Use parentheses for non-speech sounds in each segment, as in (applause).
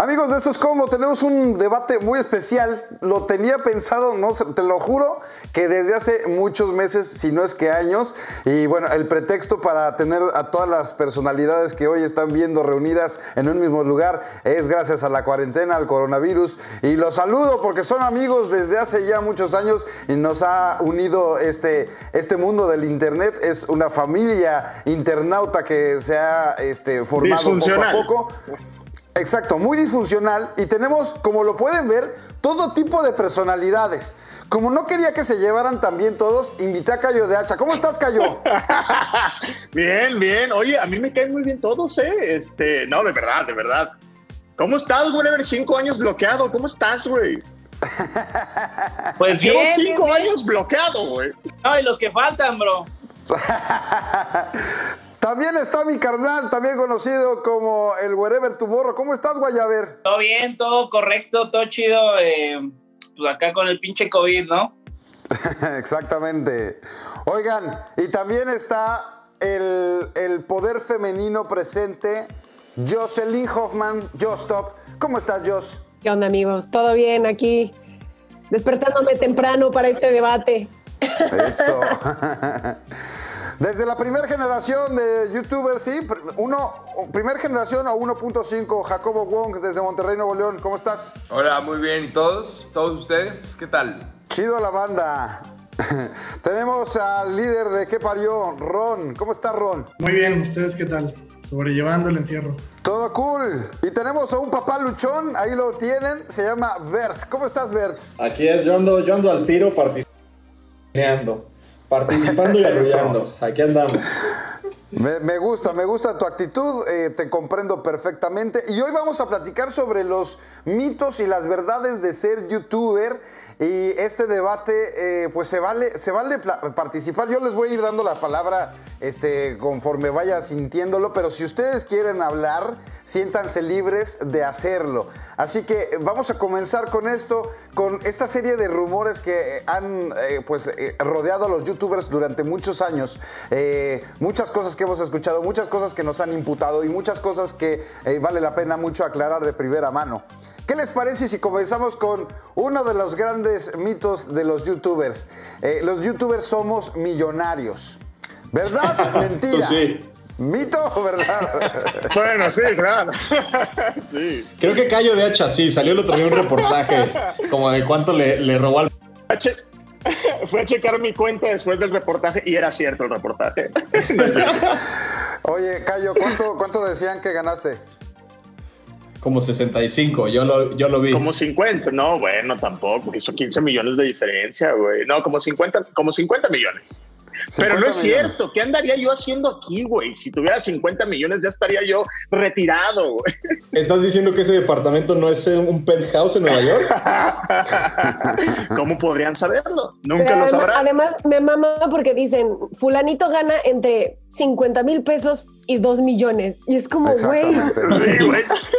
Amigos de Esto es Como, tenemos un debate muy especial. Lo tenía pensado, no te lo juro, que desde hace muchos meses, si no es que años. Y bueno, el pretexto para tener a todas las personalidades que hoy están viendo reunidas en un mismo lugar es gracias a la cuarentena, al coronavirus. Y los saludo porque son amigos desde hace ya muchos años y nos ha unido este, este mundo del Internet. Es una familia internauta que se ha este, formado poco a poco. Exacto, muy disfuncional y tenemos, como lo pueden ver, todo tipo de personalidades. Como no quería que se llevaran también todos, invité a Cayo de Hacha. ¿Cómo estás, Cayo? (laughs) bien, bien. Oye, a mí me caen muy bien todos, ¿eh? Este, no, de verdad, de verdad. ¿Cómo estás, güey? Cinco años bloqueado. ¿Cómo estás, güey? (laughs) Pues Llevo cinco años bloqueado, güey. No, y los que faltan, bro. (laughs) También está mi carnal, también conocido como el Wherever Tomorrow. ¿Cómo estás, Guayaber? Todo bien, todo correcto, todo chido. Eh, pues acá con el pinche COVID, ¿no? (laughs) Exactamente. Oigan, y también está el, el, poder femenino presente, Jocelyn Hoffman, Jostop. ¿Cómo estás, Jos? ¿Qué onda, amigos? ¿Todo bien aquí? Despertándome temprano para este debate. Eso. (laughs) (laughs) Desde la primera generación de youtubers, sí, uno, primera generación o 1.5, Jacobo Wong desde Monterrey, Nuevo León, ¿cómo estás? Hola, muy bien, ¿y todos? ¿Todos ustedes? ¿Qué tal? Chido la banda. (laughs) Tenemos al líder de ¿Qué parió? Ron, ¿cómo está Ron? Muy bien, ¿ustedes qué tal? Sobrellevando el encierro. Todo cool. Y tenemos a un papá luchón, ahí lo tienen, se llama Bert. ¿Cómo estás, Bert? Aquí es, yo ando, yo ando al tiro participando participando y apoyando. Aquí andamos. Me, gusta, me gusta tu actitud, eh, te comprendo perfectamente. Y hoy vamos a platicar sobre los mitos y las verdades de ser youtuber. Y este debate, eh, pues se vale, se vale participar. Yo les voy a ir dando la palabra este, conforme vaya sintiéndolo, pero si ustedes quieren hablar, siéntanse libres de hacerlo. Así que vamos a comenzar con esto, con esta serie de rumores que han eh, pues, eh, rodeado a los youtubers durante muchos años. muchas cosas que hemos escuchado, muchas cosas que nos han imputado y muchas cosas que vale la pena mucho aclarar de primera mano. ¿Qué les parece si comenzamos con uno de los grandes mitos de los youtubers? Eh, los youtubers somos millonarios. ¿Verdad? (laughs) Mentira. sí. ¿Mito o verdad? (laughs) bueno, sí, claro. (laughs) Creo que Cayo de Hacha sí, salió el otro día un reportaje como de cuánto le, robó al... Fue a checar mi cuenta después del reportaje y era cierto el reportaje. Oye, Cayo, ¿cuánto, ¿cuánto decían que ganaste? Como 65, yo lo, yo lo vi. Como 50, no, bueno, tampoco, hizo 15 millones de diferencia, güey. No, como 50, como 50 millones. Pero no es cierto. ¿Qué andaría yo haciendo aquí, güey? Si tuviera 50 millones ya estaría yo retirado, güey. (laughs) ¿Estás diciendo que ese departamento no es un penthouse en Nueva York? (laughs) ¿Cómo podrían saberlo? Nunca lo sabrán. Además, me mama porque dicen, fulanito gana entre 50 mil pesos y 2 millones. Y es como, güey.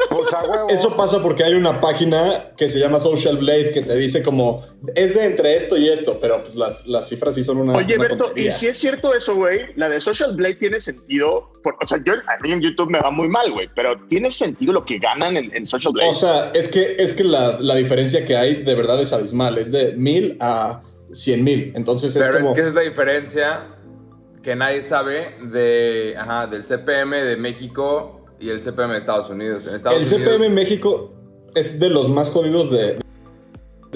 Pues Eso pasa porque hay una página que se llama Social Blade que te dice como, es de entre esto y esto, pero pues las, las cifras sí son una. Oye, Berto, y si es cierto eso, güey, la de Social Blade tiene sentido. o sea, yo a mí en YouTube me va muy mal, güey, pero tiene sentido lo que ganan en, Social Blade. O sea, es que, es que la, la diferencia que hay de verdad es abismal. Es de mil a cien mil. Entonces es como. Es que esa es la diferencia que nadie sabe de, ajá, del CPM de México y el CPM de Estados Unidos. En Estados el CPM en México es de los más jodidos de...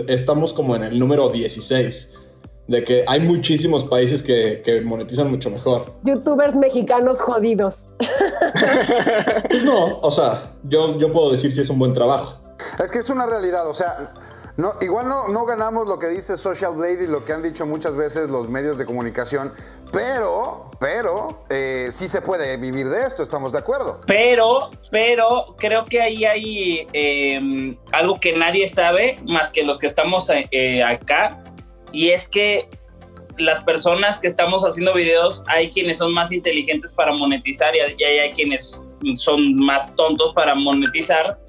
Estamos como en el número 16. De que hay muchísimos países que, que monetizan mucho mejor. Youtubers mexicanos jodidos. Pues no, o sea, yo, yo puedo decir si es un buen trabajo. Es que es una realidad, o sea, no, igual no, no ganamos lo que dice Social Blade y lo que han dicho muchas veces los medios de comunicación, pero, pero, eh, sí se puede vivir de esto, estamos de acuerdo. Pero, pero, creo que ahí hay em, algo que nadie sabe más que los que estamos eh, acá, y es que las personas que estamos haciendo videos, hay quienes son más inteligentes para monetizar y hay, hay quienes son más tontos para monetizar.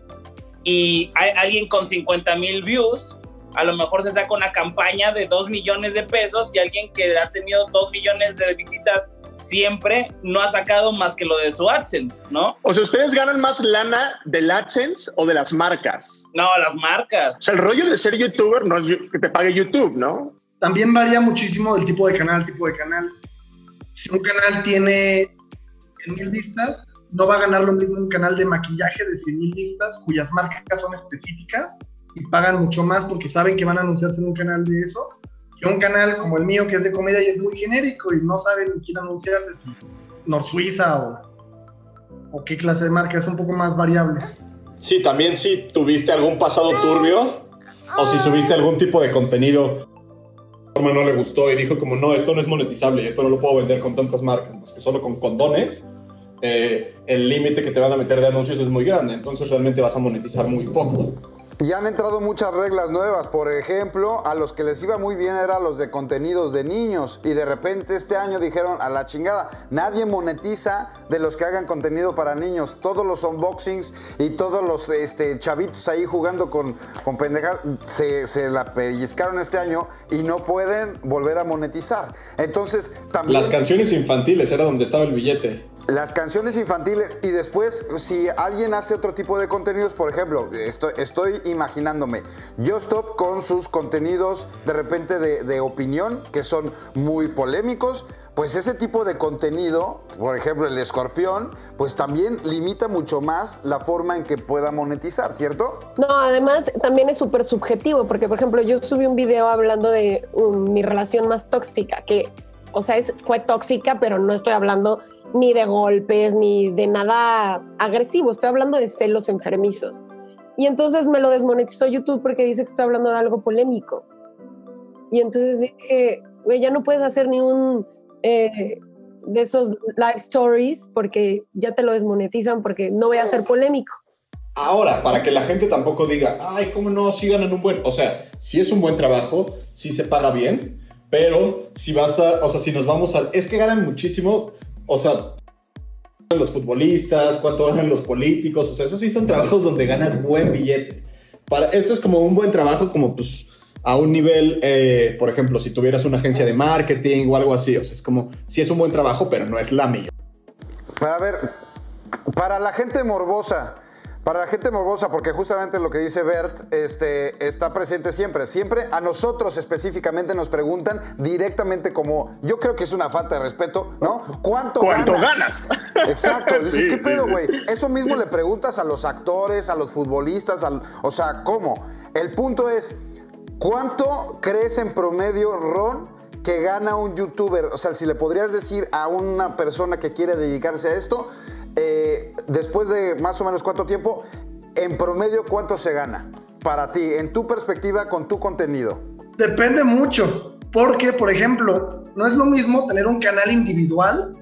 Y hay alguien con 50 mil views a lo mejor se saca una campaña de 2 millones de pesos y alguien que ha tenido 2 millones de visitas siempre no ha sacado más que lo de su AdSense, ¿no? O sea, ¿ustedes ganan más lana del AdSense o de las marcas? No, las marcas. O sea, el rollo de ser youtuber no es que te pague YouTube, ¿no? También varía muchísimo del tipo de canal, tipo de canal. Si un canal tiene 100 mil vistas, no va a ganar lo mismo un canal de maquillaje de 100 mil vistas, cuyas marcas son específicas y pagan mucho más porque saben que van a anunciarse en un canal de eso, que un canal como el mío que es de comedia y es muy genérico y no saben quién anunciarse, si Nor Suiza o, o qué clase de marca, es un poco más variable. Sí, también si tuviste algún pasado turbio o si subiste algún tipo de contenido no le gustó y dijo como no, esto no es monetizable y esto no lo puedo vender con tantas marcas, más que solo con condones, eh, el límite que te van a meter de anuncios es muy grande, entonces realmente vas a monetizar muy poco. Y han entrado muchas reglas nuevas. Por ejemplo, a los que les iba muy bien eran los de contenidos de niños. Y de repente este año dijeron a la chingada, nadie monetiza de los que hagan contenido para niños. Todos los unboxings y todos los este, chavitos ahí jugando con, con pendejas se, se la pellizcaron este año y no pueden volver a monetizar. Entonces también... Las canciones infantiles era donde estaba el billete. Las canciones infantiles y después si alguien hace otro tipo de contenidos, por ejemplo, estoy, imaginándome, Yo Stop con sus contenidos de repente de, de, opinión que son muy polémicos, pues ese tipo de contenido, por ejemplo el escorpión, pues también limita mucho más la forma en que pueda monetizar, ¿cierto? No, además también es súper subjetivo, porque por ejemplo yo subí un video hablando de um, mi relación más tóxica, que, o sea, es, fue tóxica, pero no estoy hablando ni de golpes, ni de nada agresivo, estoy hablando de celos enfermizos. Y entonces me lo desmonetizó YouTube porque dice que estoy hablando de algo polémico. Y entonces dije, güey, ya no puedes hacer ni un eh, de esos live stories porque ya te lo desmonetizan porque no voy a ser polémico. Ahora, para que la gente tampoco diga, ay, ¿cómo no? Si ganan un buen. O sea, si es un buen trabajo, si se paga bien, pero si vas a. O sea, si nos vamos a. Es que ganan muchísimo o sea, los futbolistas, cuánto ganan los políticos, o sea, esos sí son trabajos donde ganas buen billete. Para, esto es como un buen trabajo, como pues a un nivel, eh, por ejemplo, si tuvieras una agencia de marketing o algo así, o sea, es como, sí es un buen trabajo, pero no es la mía. Para ver, para la gente morbosa, para la gente morbosa, porque justamente lo que dice Bert este, está presente siempre. Siempre a nosotros específicamente nos preguntan directamente como, yo creo que es una falta de respeto, ¿no? ¿Cuánto, ¿Cuánto ganas? (laughs) Exacto. (laughs) Dices, ¿qué pedo, güey? Eso mismo le preguntas a los actores, a los futbolistas, al, o sea, ¿cómo? El punto es, ¿cuánto crees en promedio, Ron, que gana un youtuber? O sea, si le podrías decir a una persona que quiere dedicarse a esto, eh, después de más o menos cuánto tiempo, en promedio, ¿cuánto se gana para ti, en tu perspectiva, con tu contenido? Depende mucho, porque, por ejemplo, no es lo mismo tener un canal individual.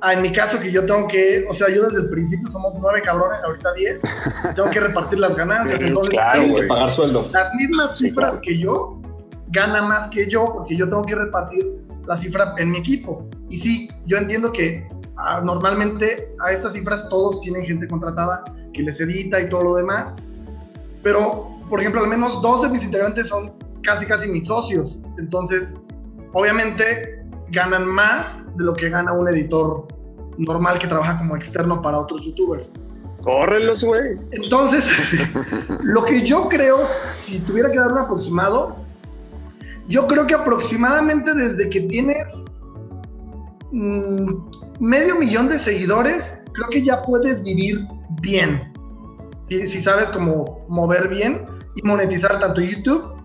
A, en mi caso, que yo tengo que, o sea, yo desde el principio somos nueve cabrones, ahorita diez, (laughs) tengo que repartir las ganancias, entonces claro, que pagar sueldos. Las mismas cifras que yo, gana más que yo, porque yo tengo que repartir la cifra en mi equipo. Y sí, yo entiendo que normalmente a estas cifras todos tienen gente contratada que les edita y todo lo demás. Pero, por ejemplo, al menos dos de mis integrantes son casi, casi mis socios. Entonces, obviamente ganan más de lo que gana un editor normal que trabaja como externo para otros youtubers. Córrelos, güey. Entonces, (laughs) lo que yo creo, si tuviera que dar un aproximado, yo creo que aproximadamente desde que tienes mmm, medio millón de seguidores, creo que ya puedes vivir bien. Si, si sabes cómo mover bien y monetizar tanto YouTube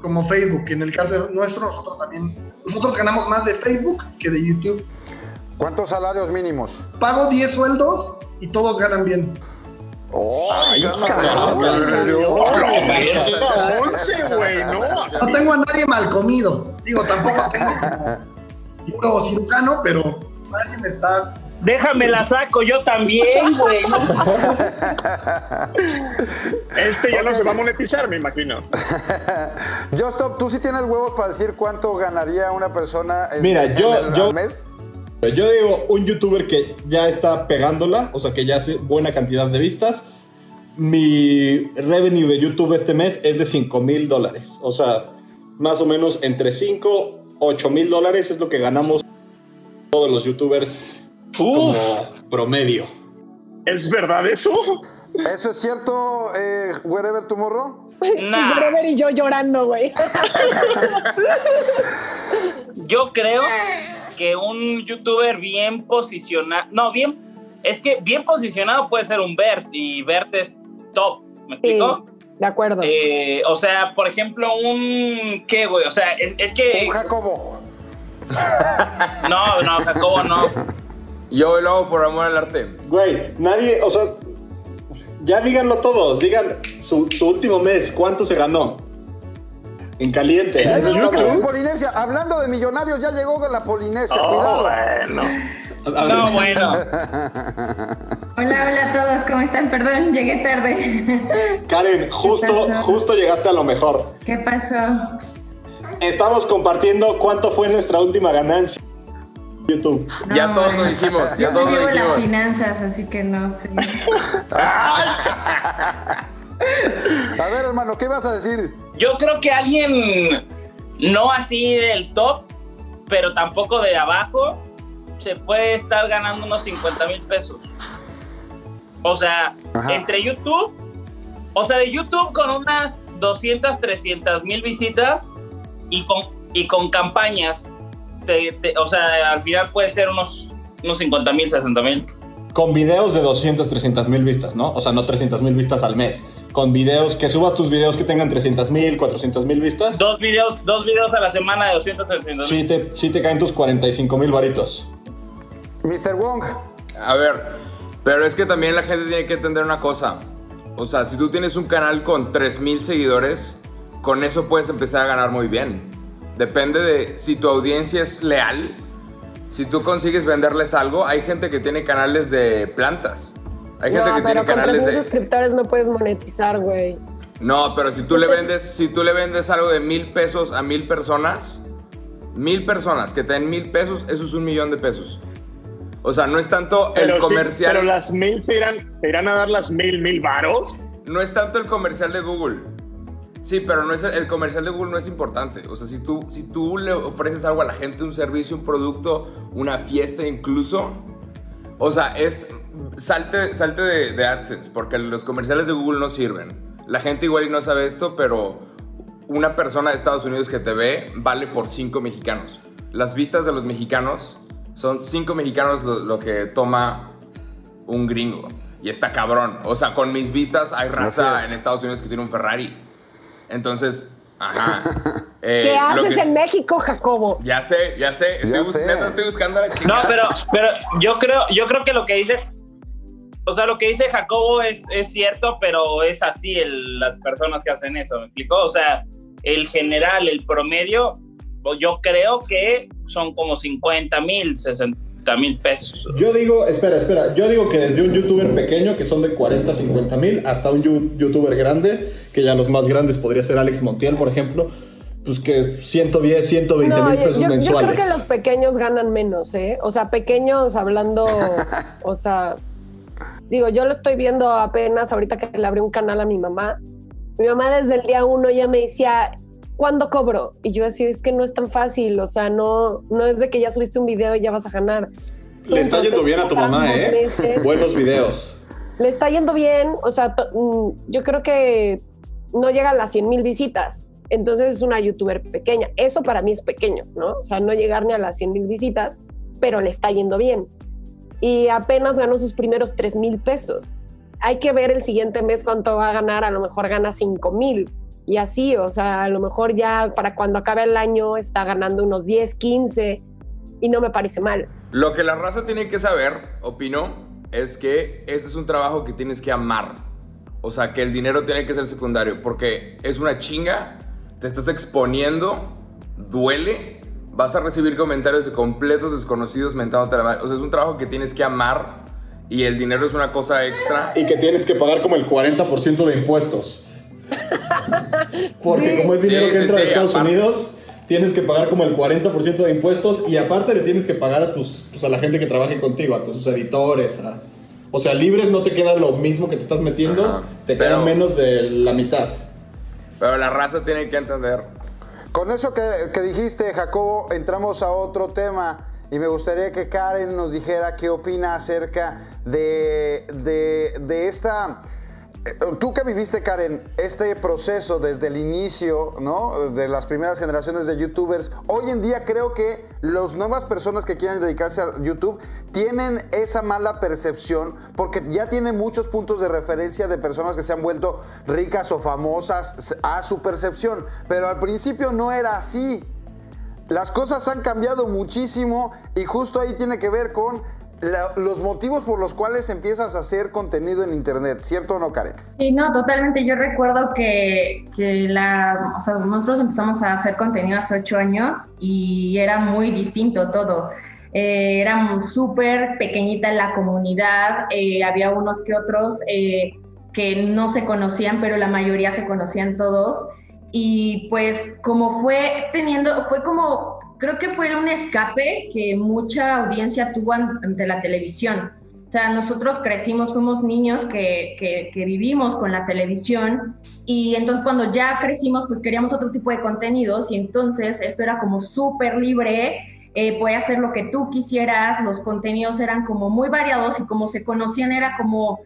como Facebook. En el caso nuestro, nosotros también, nosotros ganamos más de Facebook que de YouTube. ¿Cuántos salarios mínimos? Pago 10 sueldos y todos ganan bien. ¡Oh! Ay, güey, no. Tengo a nadie mal comido. Digo, tampoco tengo (laughs) puro cirujano, pero. Déjame la saco yo también, güey. ¿no? Este ya no Ok. se va a monetizar, me imagino. (laughs) Yo, Stop, ¿tú sí tienes huevos para decir cuánto ganaría una persona en, Mira, en yo- el- yo- mes? Yo digo, un youtuber que ya está pegándola, o sea, que ya hace buena cantidad de vistas. Mi revenue de YouTube este mes es de 5 mil dólares. O sea, más o menos entre 5, 8 mil dólares es lo que ganamos todos los youtubers como promedio. ¿Es verdad eso? ¿Eso es cierto, eh, Wherever Tomorrow? Nah. Forever y yo llorando, güey. (laughs) Yo creo que un youtuber bien posicionado, no, bien, es que bien posicionado puede ser un Bert y Bert es top, ¿me Sí, explico? de acuerdo. Eh, o sea, por ejemplo, un, ¿qué, güey? O sea, es, es que, Un Jacobo. No, no, Jacobo, no. Yo lo hago por amor al arte. Güey, nadie, o sea, ya díganlo todos, digan su, su último mes, ¿cuánto se ganó? En caliente. Polinesia. Hablando de millonarios, ya llegó la Polinesia. Oh, Cuidado. bueno. No, bueno. (laughs) Hola, hola a todos, ¿cómo están? Perdón, llegué tarde. Karen, justo, justo llegaste a lo mejor. ¿Qué pasó? Estamos compartiendo cuánto fue nuestra última ganancia. YouTube. Ya todos lo dijimos, ya yo todos no lo llevo las finanzas, así que no sé. (laughs) A ver, hermano, ¿qué vas a decir? Yo creo que alguien no así del top, pero tampoco de abajo, se puede estar ganando unos 50 mil pesos. O sea, Ajá. entre YouTube, o sea, de YouTube con unas 200, 300 mil visitas y con, y con campañas, te- te- o sea, al final puede ser unos, unos 50 mil, 60 mil. Con videos de 200, 300 mil vistas, ¿no? O sea, no 300 mil vistas al mes. Con videos, que subas tus videos que tengan 300 mil, 400 mil vistas. Dos videos, dos videos a la semana de 200, 300 Sí te, sí te caen tus 45 mil varitos. Mr. Wong. A ver, pero es que también la gente tiene que entender una cosa. O sea, si tú tienes un canal con 3000 seguidores, con eso puedes empezar a ganar muy bien. Depende de si tu audiencia es leal. Si tú consigues venderles algo, hay gente que tiene canales de plantas. Hay gente no, que pero tiene con canales 3.000 de... suscriptores no puedes monetizar, güey. No, pero si tú le vendes, si tú le vendes algo de mil pesos a mil personas, mil personas que te den mil pesos, eso es un millón de pesos. O sea, no es tanto el sí, comercial. pero las mil te irán, te irán a dar las mil, mil varos. No es tanto el comercial de Google. Sí, pero no es el, comercial de Google no es importante. O sea, si tú, si tú le ofreces algo a la gente, un servicio, un producto, una fiesta incluso, o sea, es salte, salte de, de AdSense, porque los comerciales de Google no sirven. La gente igual no sabe esto, pero una persona de Estados Unidos que te ve vale por cinco mexicanos. Las vistas de los mexicanos son cinco mexicanos lo, lo que toma un gringo. Y está cabrón. O sea, con mis vistas hay raza en Estados Unidos que tiene un Ferrari. Entonces, ajá. (laughs) Eh, ¿Qué haces que- en México, Jacobo? Ya sé, ya sé. Estoy, Ya bus- sé. neta, estoy buscando a la No, chica. pero, pero yo creo, yo creo que lo que dice, o sea, lo que dice Jacobo es, es cierto, pero es así el- las personas que hacen eso, ¿me explicó? O sea, el general, el promedio, yo creo que son como 50 mil, 60 mil pesos. Yo digo, espera, espera, yo digo que desde un youtuber pequeño, que son de 40, 50 mil, hasta un youtuber grande, que ya los más grandes podría ser Alex Montiel, por ejemplo, pues que 110, 120 No, mil pesos yo- yo mensuales. creo que los pequeños ganan menos, ¿eh? O sea, pequeños hablando, (laughs) o sea, digo, yo lo estoy viendo apenas ahorita que le abrí un canal a mi mamá. Mi mamá desde el día uno ya me decía, ¿cuándo cobro? Y yo decía, es que no es tan fácil, o sea, no, no es de que ya subiste un video y ya vas a ganar. Le está yendo bien a tu mamá, ¿eh? meses. Buenos videos. Le está yendo bien, o sea, mm, yo creo que no llega a las 100 mil visitas. Entonces es una youtuber pequeña. Eso para mí es pequeño, ¿no? O sea, no llegar ni a las 100 mil visitas, pero le está yendo bien. Y apenas ganó sus primeros 3 mil pesos. Hay que ver el siguiente mes cuánto va a ganar. A lo mejor gana 5 mil. Y así, o sea, a lo mejor ya para cuando acabe el año está ganando unos 10, 15. Y no me parece mal. Lo que la raza tiene que saber, opino, es que este es un trabajo que tienes que amar. O sea, que el dinero tiene que ser secundario, porque es una chinga, te estás exponiendo, duele, vas a recibir comentarios de completos desconocidos mentándote la madre. O sea, es un trabajo que tienes que amar y el dinero es una cosa extra. Y que tienes que pagar como el 40% de impuestos. Porque Sí. como es dinero Sí, que sí, entra de sí, Estados aparte. Unidos, tienes que pagar como el 40% de impuestos y aparte le tienes que pagar a tus pues, a la gente que trabaje contigo, a tus editores, a- o sea, libres no te queda lo mismo que te estás metiendo, Ajá. te queda menos de la mitad. Pero la raza tiene que entender. Con eso que, que dijiste, Jacobo, entramos a otro tema. y me gustaría que Karen nos dijera qué opina acerca de, de, de esta Tú que viviste, Karen, este proceso desde el inicio, ¿no? De las primeras generaciones de youtubers, hoy en día creo que las nuevas personas que quieren dedicarse a YouTube tienen esa mala percepción porque ya tienen muchos puntos de referencia de personas que se han vuelto ricas o famosas a su percepción. Pero al principio no era así. Las cosas han cambiado muchísimo y justo ahí tiene que ver con los motivos por los cuales empiezas a hacer contenido en internet, ¿cierto o no, Karen? Sí, no, totalmente. Yo recuerdo que, nosotros empezamos a hacer contenido hace ocho años y era muy distinto todo. Eh, era súper pequeñita la comunidad, eh, había unos que otros eh, que no se conocían, pero la mayoría se conocían todos. Y pues como fue teniendo, fue como creo que fue un escape que mucha audiencia tuvo ante la televisión. O sea, nosotros crecimos, fuimos niños que, que, vivimos con la televisión y entonces cuando ya crecimos, pues queríamos otro tipo de contenidos y entonces esto era como súper libre, eh, hacer lo que tú quisieras, los contenidos eran como muy variados y como se conocían era como,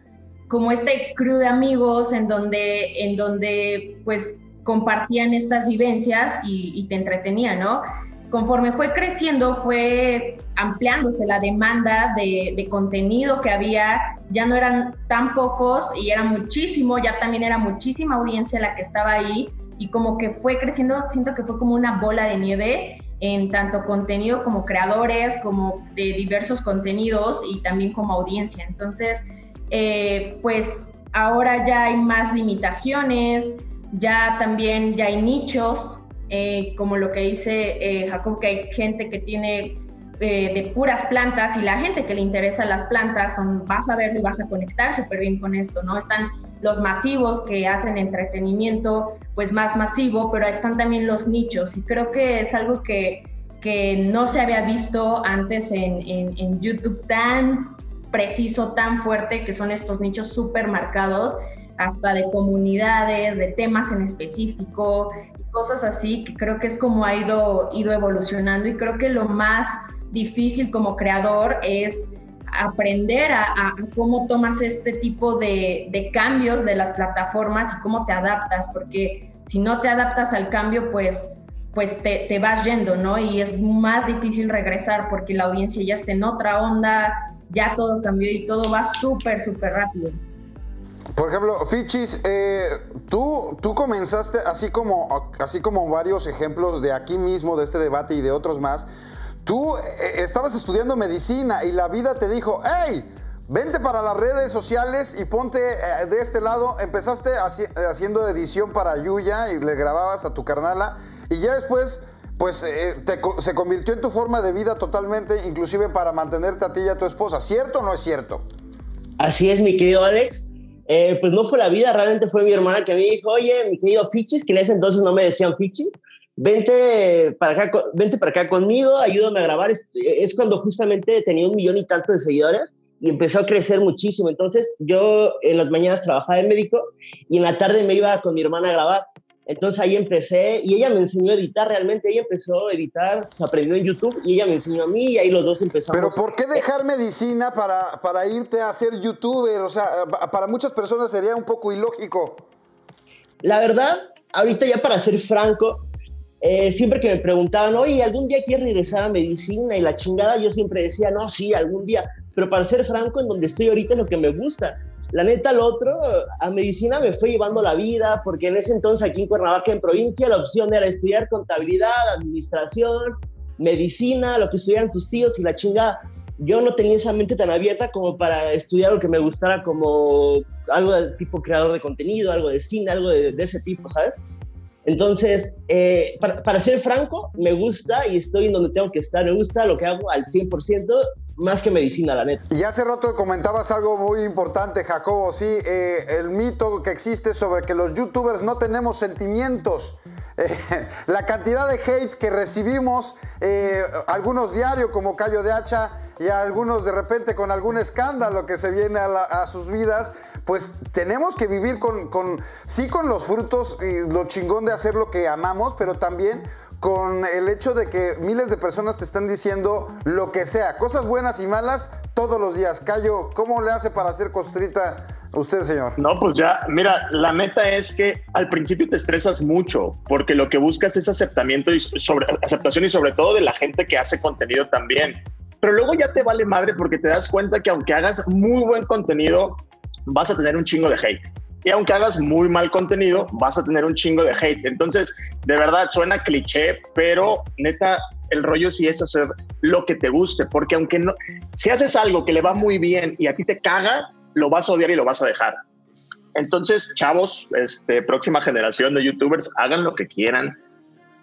como este crew de amigos en donde, en donde pues compartían estas vivencias y, y te entretenían, ¿no? Conforme fue creciendo, fue ampliándose la demanda de, contenido que había, ya no eran tan pocos y era muchísimo, ya también era muchísima audiencia la que estaba ahí y como que fue creciendo, siento que fue como una bola de nieve en tanto contenido como creadores, como de diversos contenidos y también como audiencia. Entonces, eh, pues ahora ya hay más limitaciones, ya también ya hay nichos eh, como lo que dice eh, Jacob, que hay gente que tiene eh, de puras plantas y la gente que le interesa las plantas, son, vas a verlo y vas a conectar súper bien con esto, ¿no? Están los masivos que hacen entretenimiento pues más masivo, pero están también los nichos y creo que es algo que, que no se había visto antes en, en, en YouTube tan preciso, tan fuerte, que son estos nichos súper marcados hasta de comunidades, de temas en específico, cosas así, que creo que es como ha ido, ido evolucionando y creo que lo más difícil como creador es aprender a, cómo tomas este tipo de, de, cambios de las plataformas y cómo te adaptas, porque si no te adaptas al cambio, pues, pues te, te, vas yendo, ¿no? Y es más difícil regresar porque la audiencia ya está en otra onda, ya todo cambió y todo va súper, súper rápido. Por ejemplo, Fichis, eh, tú, tú comenzaste, así como, así como varios ejemplos de aquí mismo, de este debate y de otros más, tú eh, estabas estudiando medicina y la vida te dijo, hey, vente para las redes sociales y ponte eh, de este lado. Empezaste haciendo edición para Yuya y le grababas a tu carnala y ya después pues se convirtió en tu forma de vida totalmente, inclusive para mantenerte a ti y a tu esposa. ¿Cierto o no es cierto? Así es, mi querido Alex. Eh, pues no fue la vida, realmente fue mi hermana que me dijo, oye, mi querido Fichis, que en ese entonces no me decían Fichis, vente para acá, vente para acá conmigo, ayúdame a grabar. Es, cuando justamente tenía un millón y tanto de seguidores y empezó a crecer muchísimo. Entonces yo en las mañanas trabajaba de médico y en la tarde me iba con mi hermana a grabar. Entonces ahí empecé y ella me enseñó a editar realmente. Ella empezó a editar, se aprendió en YouTube y ella me enseñó a mí y ahí los dos empezamos. Pero ¿por qué dejar medicina para, para irte a ser youtuber? O sea, para muchas personas sería un poco ilógico. La verdad, ahorita ya para ser franco, eh, siempre que me preguntaban, oye, ¿algún día quieres regresar a medicina y la chingada? Yo siempre decía, no, sí, algún día. Pero para ser franco, en donde estoy ahorita es lo que me gusta la neta, lo otro, a medicina me fue llevando la vida, porque en ese entonces aquí en Cuernavaca, en provincia, la opción era estudiar contabilidad, administración, medicina, lo que estudiaran tus tíos y la chingada. Yo no tenía esa mente tan abierta como para estudiar lo que me gustara como algo de tipo creador de contenido, algo de cine, algo de, ese tipo, ¿sabes? Entonces, eh, para, para, ser franco, me gusta y estoy en donde tengo que estar. Me gusta lo que hago al 100% más que medicina, la neta. Y hace rato comentabas algo muy importante, Jacobo, sí, eh, el mito que existe sobre que los youtubers no tenemos sentimientos. (laughs) Eh, la cantidad de hate que recibimos, eh, algunos diarios como Callo de Hacha y algunos de repente con algún escándalo que se viene a, sus vidas, pues tenemos que vivir con, con, sí con los frutos y lo chingón de hacer lo que amamos, pero también con el hecho de que miles de personas te están diciendo lo que sea, cosas buenas y malas todos los días. Cayo, ¿cómo le hace para hacer costrita usted, señor? No, pues ya, mira, la meta es que al principio te estresas mucho porque lo que buscas es aceptamiento y sobre, aceptación y sobre todo de la gente que hace contenido también. Pero luego ya te vale madre porque te das cuenta que aunque hagas muy buen contenido, vas a tener un chingo de hate. Y aunque hagas muy mal contenido, vas a tener un chingo de hate. Entonces, de verdad, suena cliché, pero neta, el rollo sí es hacer lo que te guste, porque aunque no, si haces algo que le va muy bien y a ti te caga, lo vas a odiar y lo vas a dejar. Entonces, chavos, este, próxima generación de youtubers, hagan lo que quieran.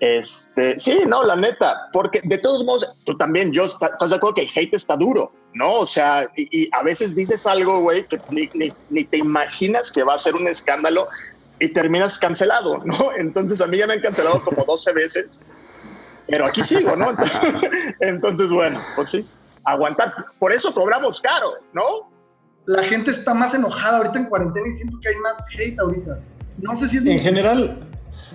Este, sí, no, la neta, porque de todos modos, tú también, yo, estás de acuerdo que el hate está duro, ¿no? O sea, y, a veces dices algo, güey, que ni, ni, te imaginas que va a ser un escándalo y terminas cancelado, (laughs) ¿no? Entonces a mí ya me han cancelado como 12 veces, pero aquí sigo, ¿no? Entonces, (laughs) bueno, pues sí, aguantar. Por eso cobramos caro, ¿no? La gente está más enojada ahorita en cuarentena y siento que hay más hate ahorita. No sé si es... En general,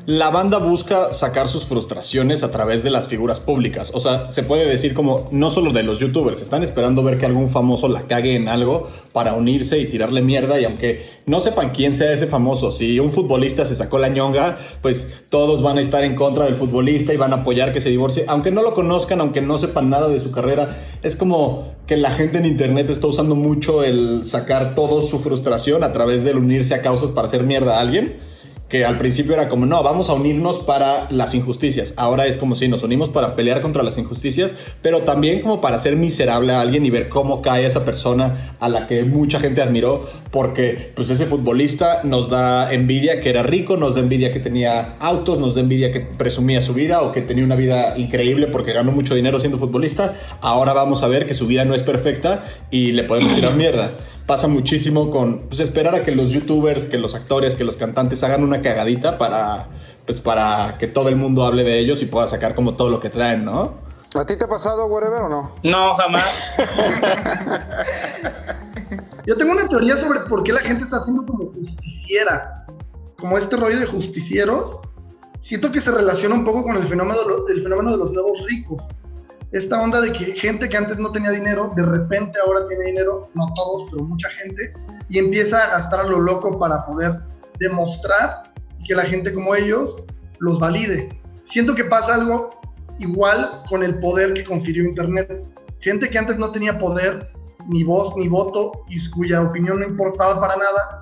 la banda busca sacar sus frustraciones a través de las figuras públicas. O sea, se puede decir como no solo de los youtubers, están esperando ver que algún famoso la cague en algo para unirse y tirarle mierda y aunque no sepan quién sea ese famoso, si un futbolista se sacó la ñonga, pues todos van a estar en contra del futbolista y van a apoyar que se divorcie, aunque no lo conozcan, aunque no sepan nada de su carrera. Es como que la gente en internet está usando mucho el sacar toda su frustración a través del unirse a causas para hacer mierda a alguien que al principio era como, no, vamos a unirnos para las injusticias. Ahora es como si nos unimos para pelear contra las injusticias, pero también como para hacer miserable a alguien y ver cómo cae esa persona a la que mucha gente admiró, porque pues ese futbolista nos da envidia que era rico, nos da envidia que tenía autos, nos da envidia que presumía su vida o que tenía una vida increíble porque ganó mucho dinero siendo futbolista. Ahora vamos a ver que su vida no es perfecta y le podemos tirar mierda. Pasa muchísimo con pues, esperar a que los youtubers, que los actores, que los cantantes hagan una cagadita para, pues, para que todo el mundo hable de ellos y pueda sacar como todo lo que traen, ¿no? ¿A ti te ha pasado, whatever, o no? No, jamás. Yo tengo una teoría sobre por qué la gente está haciendo como justiciera, como este rollo de justicieros. Siento que se relaciona un poco con el fenómeno, el fenómeno de los nuevos ricos. Esta onda de que gente que antes no tenía dinero, de repente ahora tiene dinero, no todos, pero mucha gente, y empieza a gastar a lo loco para poder demostrar que la gente como ellos los valide. Siento que pasa algo igual con el poder que confirió Internet. Gente que antes no tenía poder, ni voz, ni voto, y cuya opinión no importaba para nada,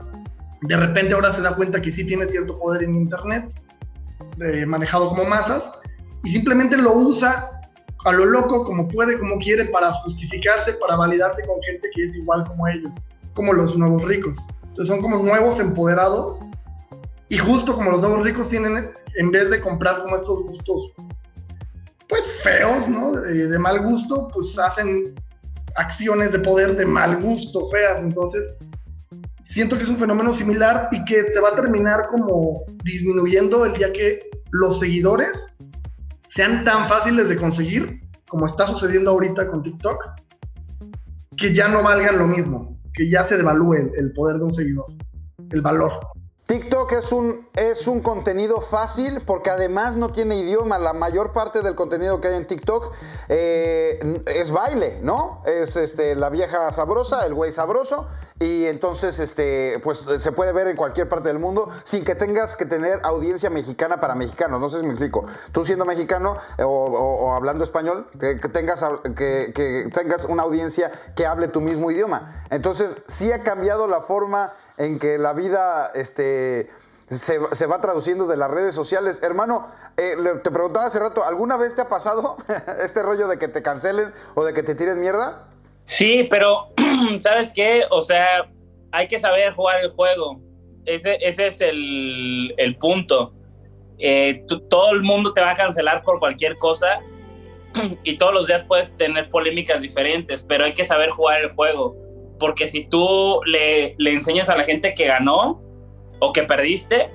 de repente ahora se da cuenta que sí tiene cierto poder en Internet, manejado como masas, y simplemente lo usa a lo loco, como puede, como quiere, para justificarse, para validarse con gente que es igual como ellos, como los nuevos ricos. Entonces son como nuevos empoderados y justo como los nuevos ricos tienen, en vez de comprar como estos gustos, pues feos, ¿no? De, mal gusto, pues hacen acciones de poder de mal gusto, feas. Entonces, siento que es un fenómeno similar y que se va a terminar como disminuyendo el día que los seguidores sean tan fáciles de conseguir como está sucediendo ahorita con TikTok, que ya no valgan lo mismo que ya se devalúe el, poder de un seguidor, el valor. TikTok es un, es un contenido fácil porque además no tiene idioma. La mayor parte del contenido que hay en TikTok eh, es baile, ¿no? Es este, la vieja sabrosa, el güey sabroso. Y entonces, este, pues se puede ver en cualquier parte del mundo sin que tengas que tener audiencia mexicana para mexicanos. No sé si me explico. Tú siendo mexicano eh, o, hablando español, que, tengas, que, que tengas una audiencia que hable tu mismo idioma. Entonces, sí ha cambiado la forma en que la vida este, se, va traduciendo de las redes sociales. Hermano, eh, te preguntaba hace rato, ¿alguna vez te ha pasado (laughs) este rollo de que te cancelen o de que te tires mierda? Sí, pero (clears throat) ¿sabes qué? O sea, hay que saber jugar el juego. Ese, ese es el, punto. Eh, todo el mundo te va a cancelar por cualquier cosa (clears throat) y todos los días puedes tener polémicas diferentes, pero hay que saber jugar el juego porque si tú le, le enseñas a la gente que ganó o que perdiste,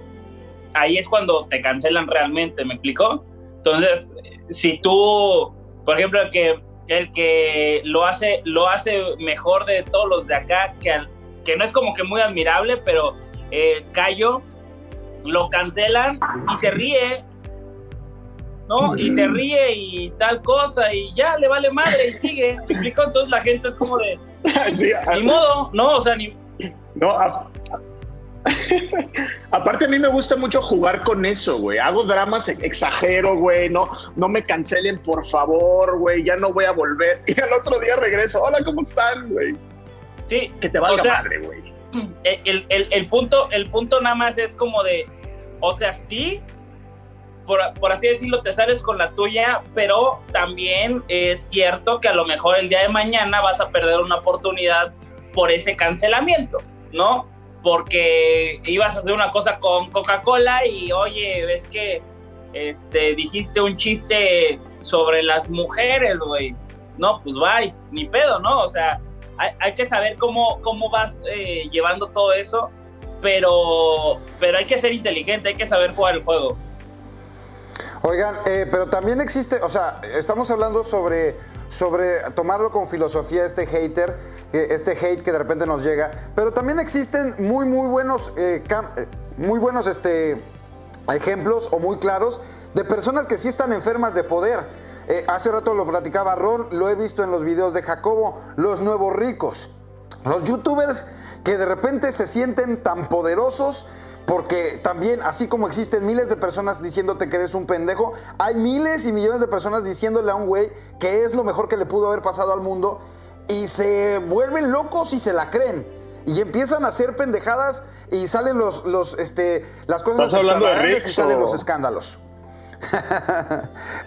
ahí es cuando te cancelan realmente, ¿me explico? Entonces, si tú, por ejemplo, el que, el que lo, hace, lo hace mejor de todos los de acá, que, que no es como que muy admirable, pero eh, Cayo lo cancelan y se ríe. ¿No? Y se ríe y tal cosa y ya le vale madre y sigue. ¿Me explico? Entonces la gente es como de, (laughs) Sí, a- ni modo, ¿no? O sea, ni, No, a- aparte a mí me gusta mucho jugar con eso, güey. Hago dramas, ex- exagero, güey. No, no me cancelen, por favor, güey. Ya no voy a volver. (laughs) Y al otro día regreso. Hola, ¿cómo están, güey? sí, Que te valga O sea, madre, güey. el, el- el punto, el punto nada más es como de, o sea, sí, por, por así decirlo, te sales con la tuya, pero también es cierto que a lo mejor el día de mañana vas a perder una oportunidad por ese cancelamiento, ¿no? Porque ibas a hacer una cosa con Coca-Cola y, oye, ves que este, dijiste un chiste sobre las mujeres, güey. No, pues bye, ni pedo, ¿no? O sea, hay, hay que saber cómo, cómo vas eh, llevando todo eso, pero, pero hay que ser inteligente, hay que saber jugar el juego. Oigan, eh, pero también existe, o sea, estamos hablando sobre, sobre tomarlo con filosofía este hater, eh, este hate que de repente nos llega, pero también existen muy, muy buenos, eh, muy buenos este, ejemplos o muy claros de personas que sí están enfermas de poder. Hace rato lo platicaba Ron, lo he visto en los videos de Jacobo, los nuevos ricos. Los youtubers que de repente se sienten tan poderosos porque también, así como existen miles de personas diciéndote que eres un pendejo, hay miles y millones de personas diciéndole a un güey que es lo mejor que le pudo haber pasado al mundo y se vuelven locos y se la creen. Y empiezan a hacer pendejadas y salen los, los, este, las cosas ¿Estás hablando de extravagantes y salen o- los escándalos.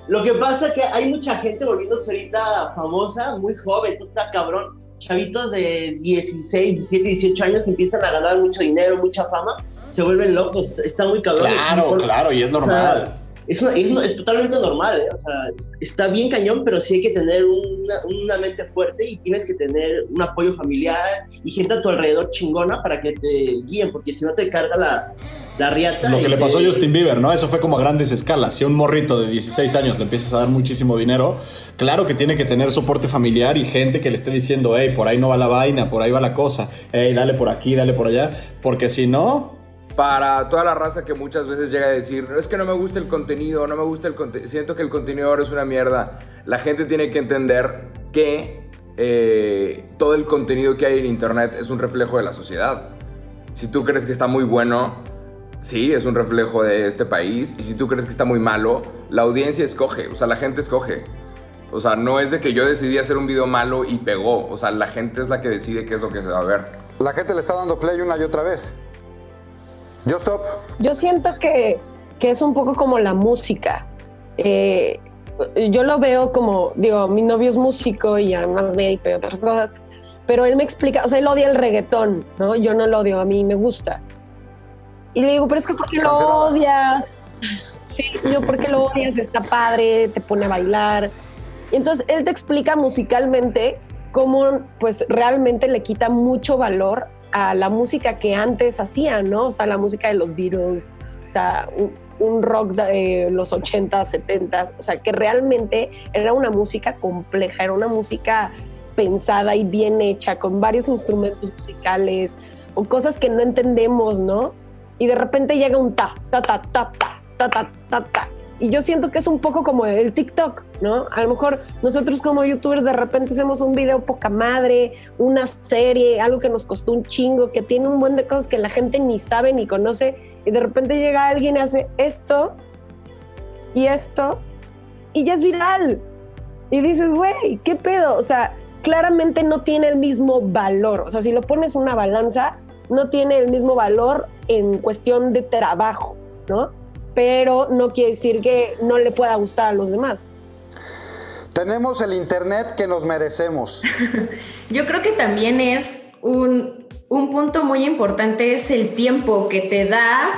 Lo que pasa es que hay mucha gente volviéndose ahorita famosa, muy joven, entonces está cabrón. Chavitos de 16, 17, 18 años empiezan a ganar mucho dinero, mucha fama, se vuelven locos, está muy cabrón. Claro, por- claro, y es o sea, normal. es, una- es, es totalmente normal, ¿eh? o sea, está bien cañón, pero sí hay que tener una, una mente fuerte y tienes que tener un apoyo familiar y gente a tu alrededor chingona para que te guíen, porque si no te carga la, la riata. Lo que le pasó a Justin Bieber, ¿no? Eso fue como a grandes escalas. Si a un morrito de 16 años le empiezas a dar muchísimo dinero, claro que tiene que tener soporte familiar y gente que le esté diciendo, hey, por ahí no va la vaina, por ahí va la cosa, hey, dale por aquí, dale por allá, porque si no, Para toda la raza que muchas veces llega a decir, es que no me gusta el contenido, no me gusta el contenido, siento que el contenido ahora es una mierda. La gente tiene que entender que eh, todo el contenido que hay en internet es un reflejo de la sociedad. Si tú crees que está muy bueno, sí, es un reflejo de este país. Y si tú crees que está muy malo, la audiencia escoge, o sea, la gente escoge. O sea, no es de que yo decidí hacer un video malo y pegó. O sea, la gente es la que decide qué es lo que se va a ver. La gente le está dando play una y otra vez. Yo stop. Yo siento que, que es un poco como la música. Eh, yo lo veo como, digo, mi novio es músico y además médico y otras cosas, pero él me explica, o sea, él odia el reggaetón, ¿no? Yo no lo odio, a mí me gusta. Y le digo, pero es que ¿por qué lo odias? (laughs) Sí, yo, ¿por qué lo odias? Está padre, te pone a bailar. Y entonces él te explica musicalmente cómo, pues, realmente le quita mucho valor a la música que antes hacían, ¿no? O sea, la música de los Beatles, o sea, un, rock de los 80, 70, o sea, que realmente era una música compleja, era una música pensada y bien hecha, con varios instrumentos musicales, o cosas que no entendemos, ¿no? Y de repente llega un ta, ta, ta, ta, ta, ta, ta, ta, ta. Y yo siento que es un poco como el TikTok, ¿no? A lo mejor nosotros como youtubers de repente hacemos un video poca madre, una serie, algo que nos costó un chingo, que tiene un buen de cosas que la gente ni sabe ni conoce, y de repente llega alguien y hace esto y esto, y ya es viral. Y dices, güey, ¿qué pedo? O sea, claramente no tiene el mismo valor. O sea, si lo pones una balanza, no tiene el mismo valor en cuestión de trabajo, ¿no? Pero no quiere decir que no le pueda gustar a los demás. Tenemos el internet que nos merecemos. (laughs) Yo creo que también es un, un punto muy importante, es el tiempo que te da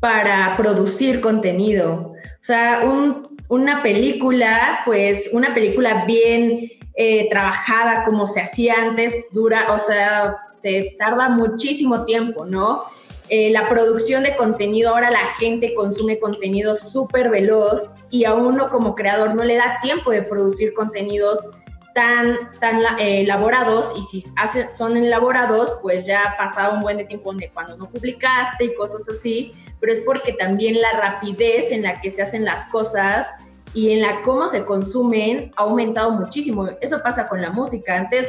para producir contenido. O sea, un- una película, pues una película bien eh, trabajada como se hacía antes, dura, o sea, te tarda muchísimo tiempo, ¿no? Eh, la producción de contenido, ahora la gente consume contenido súper veloz y a uno como creador no le da tiempo de producir contenidos tan, tan eh, elaborados y si hace- son elaborados, pues ya ha pasado un buen de tiempo de cuando no publicaste y cosas así, pero es porque también la rapidez en la que se hacen las cosas y en la cómo se consumen ha aumentado muchísimo. Eso pasa con la música. Antes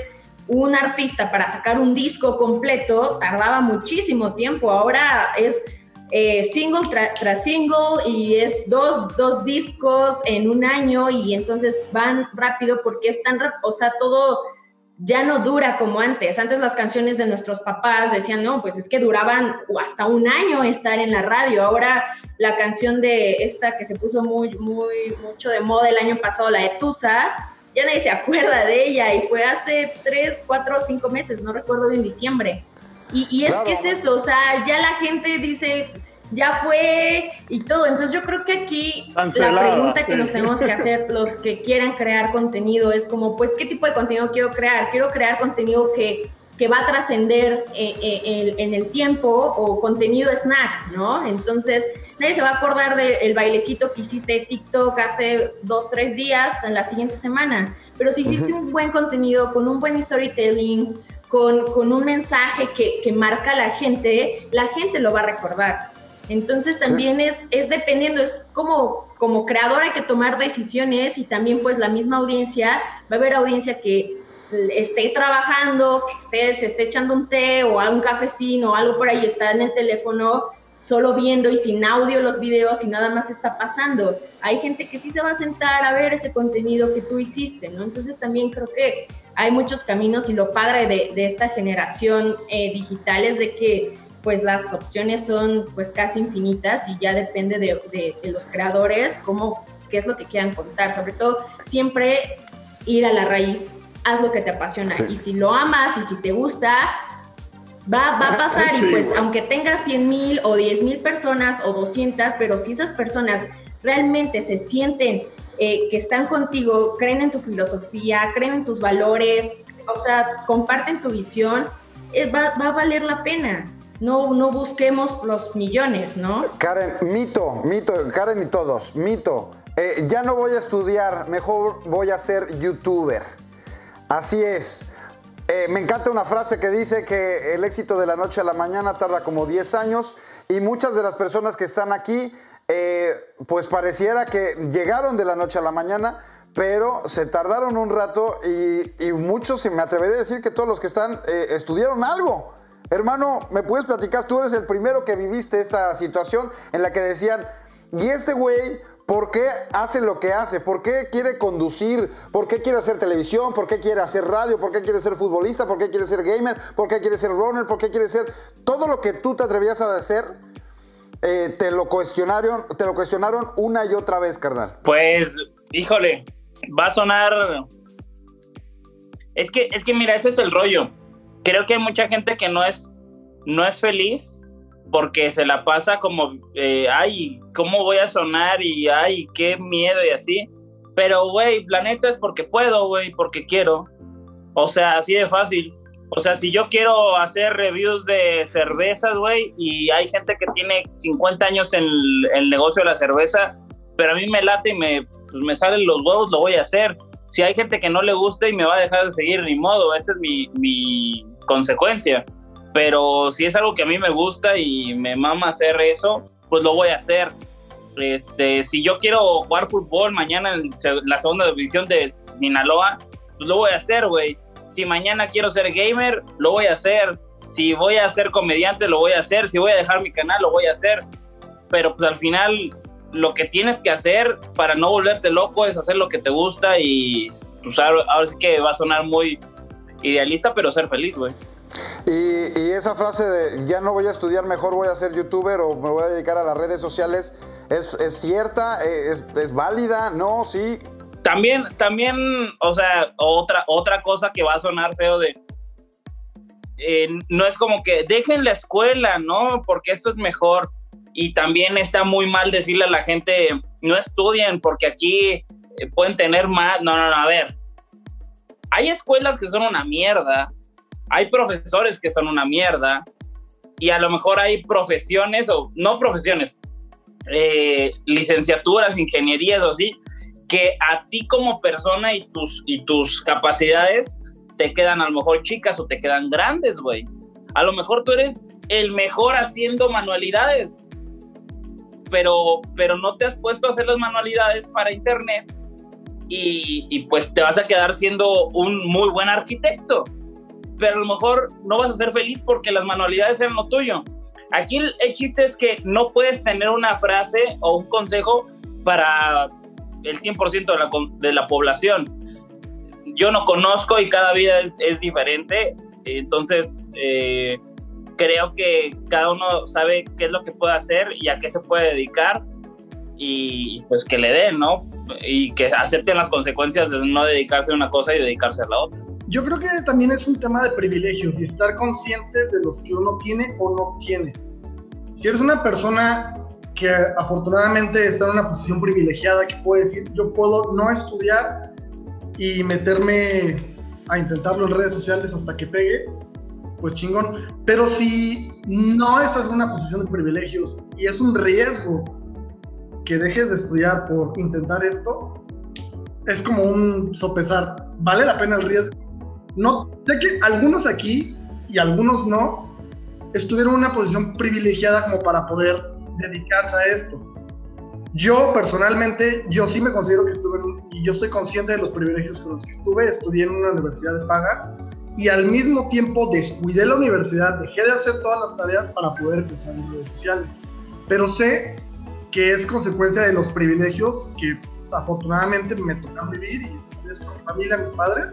un artista para sacar un disco completo tardaba muchísimo tiempo. Ahora es eh, single tras single y es dos, dos, discos en un año y entonces van rápido porque es tan, o sea, todo ya no dura como antes. Antes las canciones de nuestros papás decían, no, pues es que duraban hasta un año estar en la radio. Ahora la canción de esta que se puso muy, muy, mucho de moda el año pasado, la de Tusa, ya nadie se acuerda de ella y fue hace tres, cuatro o cinco meses, no recuerdo en diciembre. Y, es que es eso, o sea, ya la gente dice, ya fue y todo. Entonces yo creo que aquí la pregunta que nos tenemos que hacer (laughs) los que quieran crear contenido es como, pues, ¿qué tipo de contenido quiero crear? Quiero crear contenido que, que va a trascender eh, eh, en, el tiempo o contenido snack, ¿no? Entonces nadie se va a acordar del bailecito que hiciste de TikTok hace dos, tres días en la siguiente semana. Pero si hiciste un buen contenido con un buen storytelling, con, con un mensaje que, que, marca a la gente, la gente lo va a recordar. Entonces también es, es dependiendo, es como, como creador hay que tomar decisiones y también pues la misma audiencia, va a haber audiencia que esté trabajando, que esté, se esté echando un té o un cafecino o algo por ahí, está en el teléfono solo viendo y sin audio los videos y nada más está pasando. Hay gente que sí se va a sentar a ver ese contenido que tú hiciste, ¿no? Entonces también creo que hay muchos caminos y lo padre de, de esta generación eh, digital es de que pues las opciones son pues casi infinitas y ya depende de, los creadores cómo, qué es lo que quieran contar. Sobre todo, siempre ir a la raíz, haz lo que te apasiona. Y si lo amas y si te gusta, va, va a pasar. y pues aunque tengas 100 mil o 10 mil personas o 200, pero si esas personas realmente se sienten eh, que están contigo, creen en tu filosofía, creen en tus valores, o sea, comparten tu visión, eh, va, va a valer la pena no, no busquemos los millones, ¿no? Karen, mito, mito, Karen y todos, mito. Eh, ya no voy a estudiar, mejor voy a ser youtuber. Así es. Eh, me encanta una frase que dice que el éxito de la noche a la mañana tarda como 10 años y muchas de las personas que están aquí, eh, pues pareciera que llegaron de la noche a la mañana, pero se tardaron un rato y, y muchos, me atrevería a decir que todos los que están estudiaron algo. Hermano, ¿me puedes platicar? Tú eres el primero que viviste esta situación en la que decían, ¿y este güey por qué hace lo que hace? ¿Por qué quiere conducir? ¿Por qué quiere hacer televisión? ¿Por qué quiere hacer radio? ¿Por qué quiere ser futbolista? ¿Por qué quiere ser gamer? ¿Por qué quiere ser runner? ¿Por qué quiere ser todo lo que tú te atrevías a hacer? Eh, te lo cuestionaron, te lo cuestionaron una y otra vez, carnal. Pues, híjole, va a sonar. Es que, es que mira, ese es el rollo creo que hay mucha gente que no es, no es feliz porque se la pasa como, eh, ay, ¿cómo voy a sonar? Y ay, qué miedo y así. Pero, güey, la neta es porque puedo, güey, porque quiero. O sea, así de fácil. O sea, si yo quiero hacer reviews de cervezas, güey, y hay gente que tiene 50 años en el, negocio de la cerveza, pero a mí me late y me, pues, me salen los huevos, lo voy a hacer si hay gente que no le gusta y me va a dejar de seguir, ni modo, esa es mi, consecuencia. Pero si es algo que a mí me gusta y me mama hacer eso, pues lo voy a hacer. Este, si yo quiero jugar fútbol mañana en la segunda división de Sinaloa, pues lo voy a hacer, güey. Si mañana quiero ser gamer, lo voy a hacer. Si voy a ser comediante, lo voy a hacer. Si voy a dejar mi canal, lo voy a hacer. Pero pues al final lo que tienes que hacer para no volverte loco es hacer lo que te gusta y pues ahora, sí que va a sonar muy idealista, pero ser feliz, güey. Y, esa frase de ya no voy a estudiar, mejor voy a ser youtuber o me voy a dedicar a las redes sociales, ¿es, cierta? ¿Es, ¿Es, válida? ¿No? ¿Sí? También, también, o sea, otra, otra cosa que va a sonar feo de... Eh, no es como que dejen la escuela, ¿no? Porque esto es mejor y también está muy mal decirle a la gente, no estudien porque aquí eh, pueden tener más. No, no, no, a ver. Hay escuelas que son una mierda, hay profesores que son una mierda, y a lo mejor hay profesiones, o no profesiones, eh, licenciaturas, ingenierías o así, que a ti como persona y tus, y tus capacidades te quedan a lo mejor chicas o te quedan grandes, güey. A lo mejor tú eres el mejor haciendo manualidades, pero, pero no te has puesto a hacer las manualidades para internet y, y pues te vas a quedar siendo un muy buen arquitecto. Pero a lo mejor no vas a ser feliz porque las manualidades sean lo tuyo. Aquí el, chiste es que no puedes tener una frase o un consejo para el 100% de la, de la población. Yo no conozco y cada vida es, es diferente, entonces eh, creo que cada uno sabe qué es lo que puede hacer y a qué se puede dedicar y pues que le den, ¿no? Y que acepten las consecuencias de no dedicarse a una cosa y dedicarse a la otra. Yo creo que también es un tema de privilegios y estar consciente de los que uno tiene o no tiene. Si eres una persona que afortunadamente está en una posición privilegiada que puede decir, yo puedo no estudiar y meterme a intentarlo en redes sociales hasta que pegue, pues chingón. Pero si no estás en una posición de privilegios y es un riesgo que dejes de estudiar por intentar esto, es como un sopesar. ¿Vale la pena el riesgo? No, sé que algunos aquí y algunos no estuvieron en una posición privilegiada como para poder dedicarse a esto. Yo personalmente, yo sí me considero que estuve y yo estoy consciente de los privilegios con los que estuve, estudié en una universidad de paga y al mismo tiempo descuidé la universidad, dejé de hacer todas las tareas para poder empezar en redes sociales. Pero sé que es consecuencia de los privilegios que afortunadamente me tocan vivir y es con mi familia, mis padres,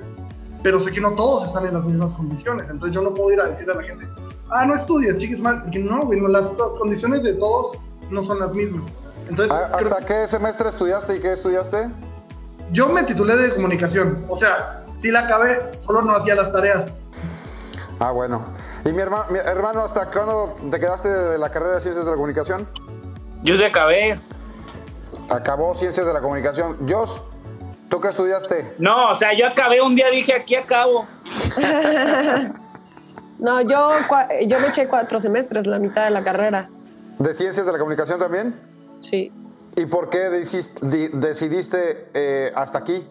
pero sé que no todos están en las mismas condiciones, entonces yo no puedo ir a decirle a la gente, ah, no estudies, chiques mal, porque no, güey, no, las condiciones de todos no son las mismas. Entonces, ¿Hasta qué semestre estudiaste y qué estudiaste? Yo me titulé de comunicación, o sea, sí la acabé, solo no hacía las tareas. Ah, bueno. ¿Y mi hermano, mi hermano hasta cuándo te quedaste de la carrera de Ciencias de la Comunicación? Yo se acabé. Acabó Ciencias de la Comunicación. Jos, ¿tú qué estudiaste? No, o sea, yo acabé un día, dije, aquí acabo. (laughs) no, yo, yo me eché cuatro semestres, la mitad de la carrera. ¿De Ciencias de la Comunicación también? Sí. ¿Y por qué decidiste eh, hasta aquí?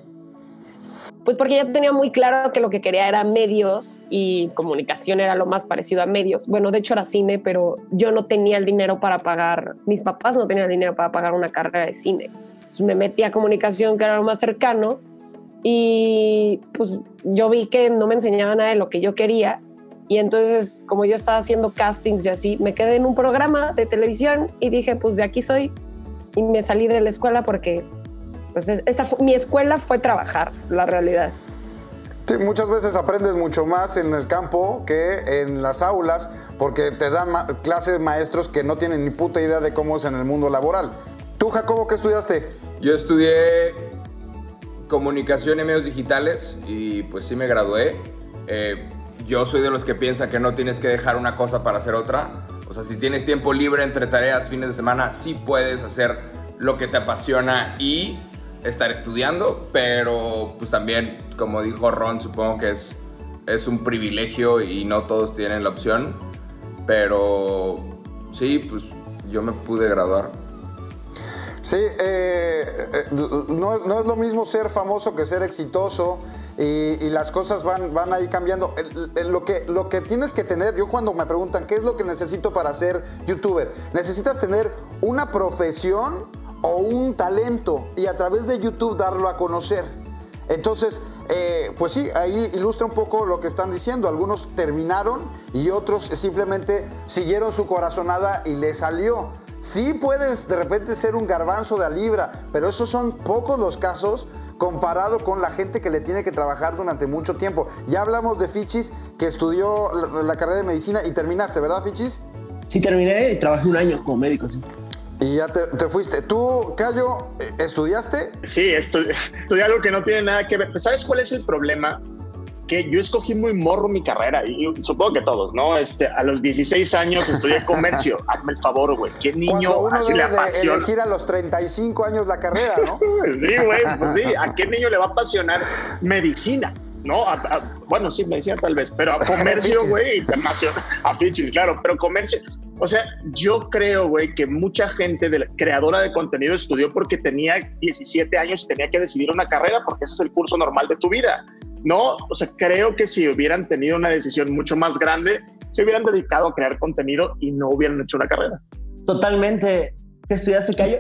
Pues porque ya tenía muy claro que lo que quería era medios y comunicación era lo más parecido a medios. Bueno, de hecho era cine, pero yo no tenía el dinero para pagar, mis papás no tenían el dinero para pagar una carrera de cine. Me metí a comunicación, que era lo más cercano, y pues yo vi que no me enseñaban nada de lo que yo quería. Y entonces, como yo estaba haciendo castings y así, me quedé en un programa de televisión y dije, pues de aquí soy. Y me salí de la escuela porque pues esa mi escuela fue trabajar, la realidad. Sí, muchas veces aprendes mucho más en el campo que en las aulas porque te dan clases maestros que no tienen ni puta idea de cómo es en el mundo laboral. ¿Tú, Jacobo, qué estudiaste? Yo estudié comunicación y medios digitales y pues sí me gradué. Eh, yo soy de los que piensa que no tienes que dejar una cosa para hacer otra. O sea, si tienes tiempo libre entre tareas, fines de semana, sí puedes hacer lo que te apasiona y estar estudiando, pero pues también, como dijo Ron, supongo que es, es un privilegio y no todos tienen la opción, pero sí, pues yo me pude graduar. Sí, eh, eh, no, es lo mismo ser famoso que ser exitoso y, las cosas van, van ahí cambiando. lo, que, lo que tienes que tener, yo cuando me preguntan qué es lo que necesito para ser youtuber, necesitas tener una profesión o un talento y a través de YouTube darlo a conocer. Entonces, eh, pues sí, ahí ilustra un poco lo que están diciendo. Algunos terminaron y otros simplemente siguieron su corazonada y le salió. Sí puedes de repente ser un garbanzo de a libra, pero esos son pocos los casos comparado con la gente que le tiene que trabajar durante mucho tiempo. Ya hablamos de Fichis, que estudió la, carrera de medicina y terminaste, ¿verdad, Fichis? Sí, terminé y trabajé un año como médico, sí. Y ya te, fuiste. ¿Tú, Cayo, estudiaste? Sí, estudié, (laughs) estudié algo que no tiene nada que ver. ¿Sabes cuál es el problema? Que yo escogí muy morro mi carrera y supongo que todos, ¿no? Este, a los 16 años estudié (laughs) comercio. Hazme el favor, güey. ¿Qué niño uno debe de elegir a los 35 años la carrera, ¿no? (laughs) sí, güey, pues sí. ¿A qué niño le va a apasionar medicina? ¿no? bueno, sí, medicina tal vez, pero a (laughs) comercio, güey, internacional, a fichis, claro, pero comercio, o sea, yo creo, güey, que mucha gente de creadora de contenido estudió porque tenía 17 años y tenía que decidir una carrera porque ese es el curso normal de tu vida. No, o sea, creo que si hubieran tenido una decisión mucho más grande, se hubieran dedicado a crear contenido y no hubieran hecho una carrera. Totalmente. ¿Qué estudiaste, Cayo?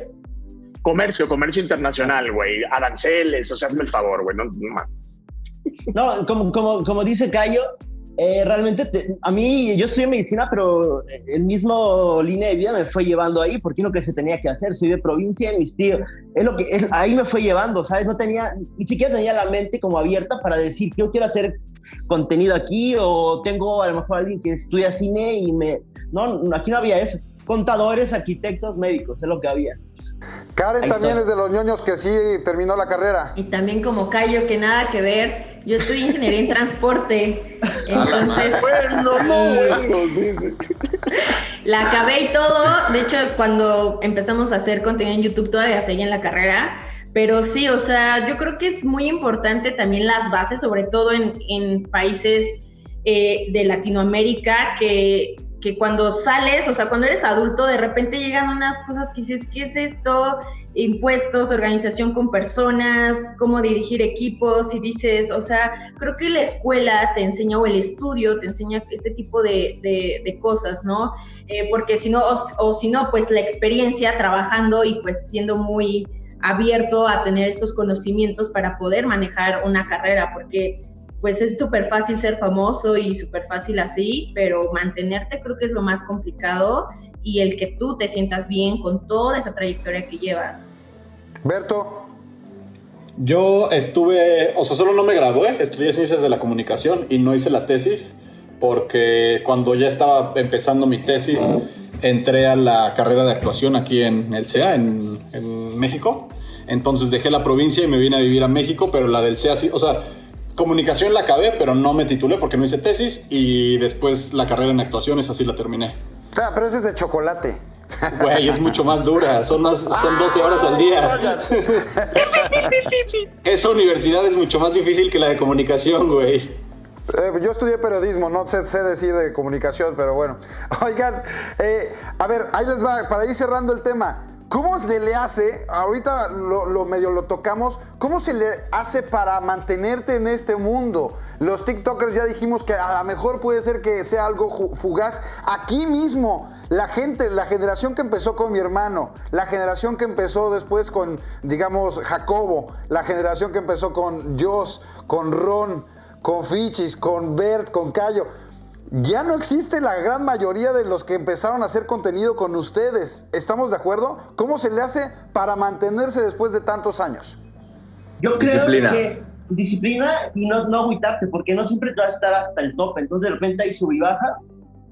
Comercio, comercio internacional, güey. Aranceles, o sea, hazme el favor, güey. No, no mames. No, como, como, como dice Cayo, eh, realmente a mí yo estudié medicina, pero el mismo línea de vida me fue llevando ahí porque es lo que se tenía que hacer. Soy de provincia, mis tíos, es lo que es, ahí me fue llevando, ¿sabes? No tenía, ni siquiera tenía la mente como abierta para decir, yo quiero hacer contenido aquí o tengo a lo mejor alguien que estudia cine y me... No, aquí no había eso. Contadores, arquitectos, médicos, es lo que había. Karen también es de los ñoños que sí terminó la carrera. Y también como Cayo, que nada que ver. Yo estudié ingeniería en transporte. Entonces. (laughs) bueno, no, La acabé y todo. De hecho, cuando empezamos a hacer contenido en YouTube, todavía seguía en la carrera. Pero sí, o sea, yo creo que es muy importante también las bases, sobre todo en, en países eh, de Latinoamérica, que que cuando sales, o sea, cuando eres adulto, de repente llegan unas cosas que dices, ¿qué es esto? Impuestos, organización con personas, cómo dirigir equipos, y dices, o sea, creo que la escuela te enseña o el estudio te enseña este tipo de, de, cosas, ¿no? Eh, porque si no, o si no, pues la experiencia trabajando y pues siendo muy abierto a tener estos conocimientos para poder manejar una carrera, porque pues es súper fácil ser famoso y súper fácil así, pero mantenerte creo que es lo más complicado y el que tú te sientas bien con toda esa trayectoria que llevas. Berto. Yo estuve, o sea, solo no me gradué, estudié ciencias de la comunicación y no hice la tesis porque cuando ya estaba empezando mi tesis entré a la carrera de actuación aquí en el CEA, en, en México. Entonces dejé la provincia y me vine a vivir a México, pero la del CEA sí, o sea, Comunicación la acabé, pero no me titulé porque no hice tesis y después la carrera en actuaciones así la terminé. Ah, pero ese es de chocolate. Güey, es mucho más dura, son, más, son 12 horas al día. (laughs) Esa universidad es mucho más difícil que la de comunicación, güey. Eh, yo estudié periodismo, no sé, decir de comunicación, pero bueno. (laughs) Oigan, eh, a ver, ahí les va, para ir cerrando el tema. ¿Cómo se le hace, ahorita lo, medio lo tocamos, cómo se le hace para mantenerte en este mundo? Los TikTokers ya dijimos que a lo mejor puede ser que sea algo fugaz. Aquí mismo, la gente, la generación que empezó con mi hermano, la generación que empezó después con, digamos, Jacobo, la generación que empezó con Joss, con Ron, con Fichis, con Bert, con Cayo ya no existe la gran mayoría de los que empezaron a hacer contenido con ustedes. ¿Estamos de acuerdo? ¿Cómo se le hace para mantenerse después de tantos años? Yo creo que disciplina y no, no agüitarte, porque no siempre te vas a estar hasta el top. Entonces de repente hay sub y baja.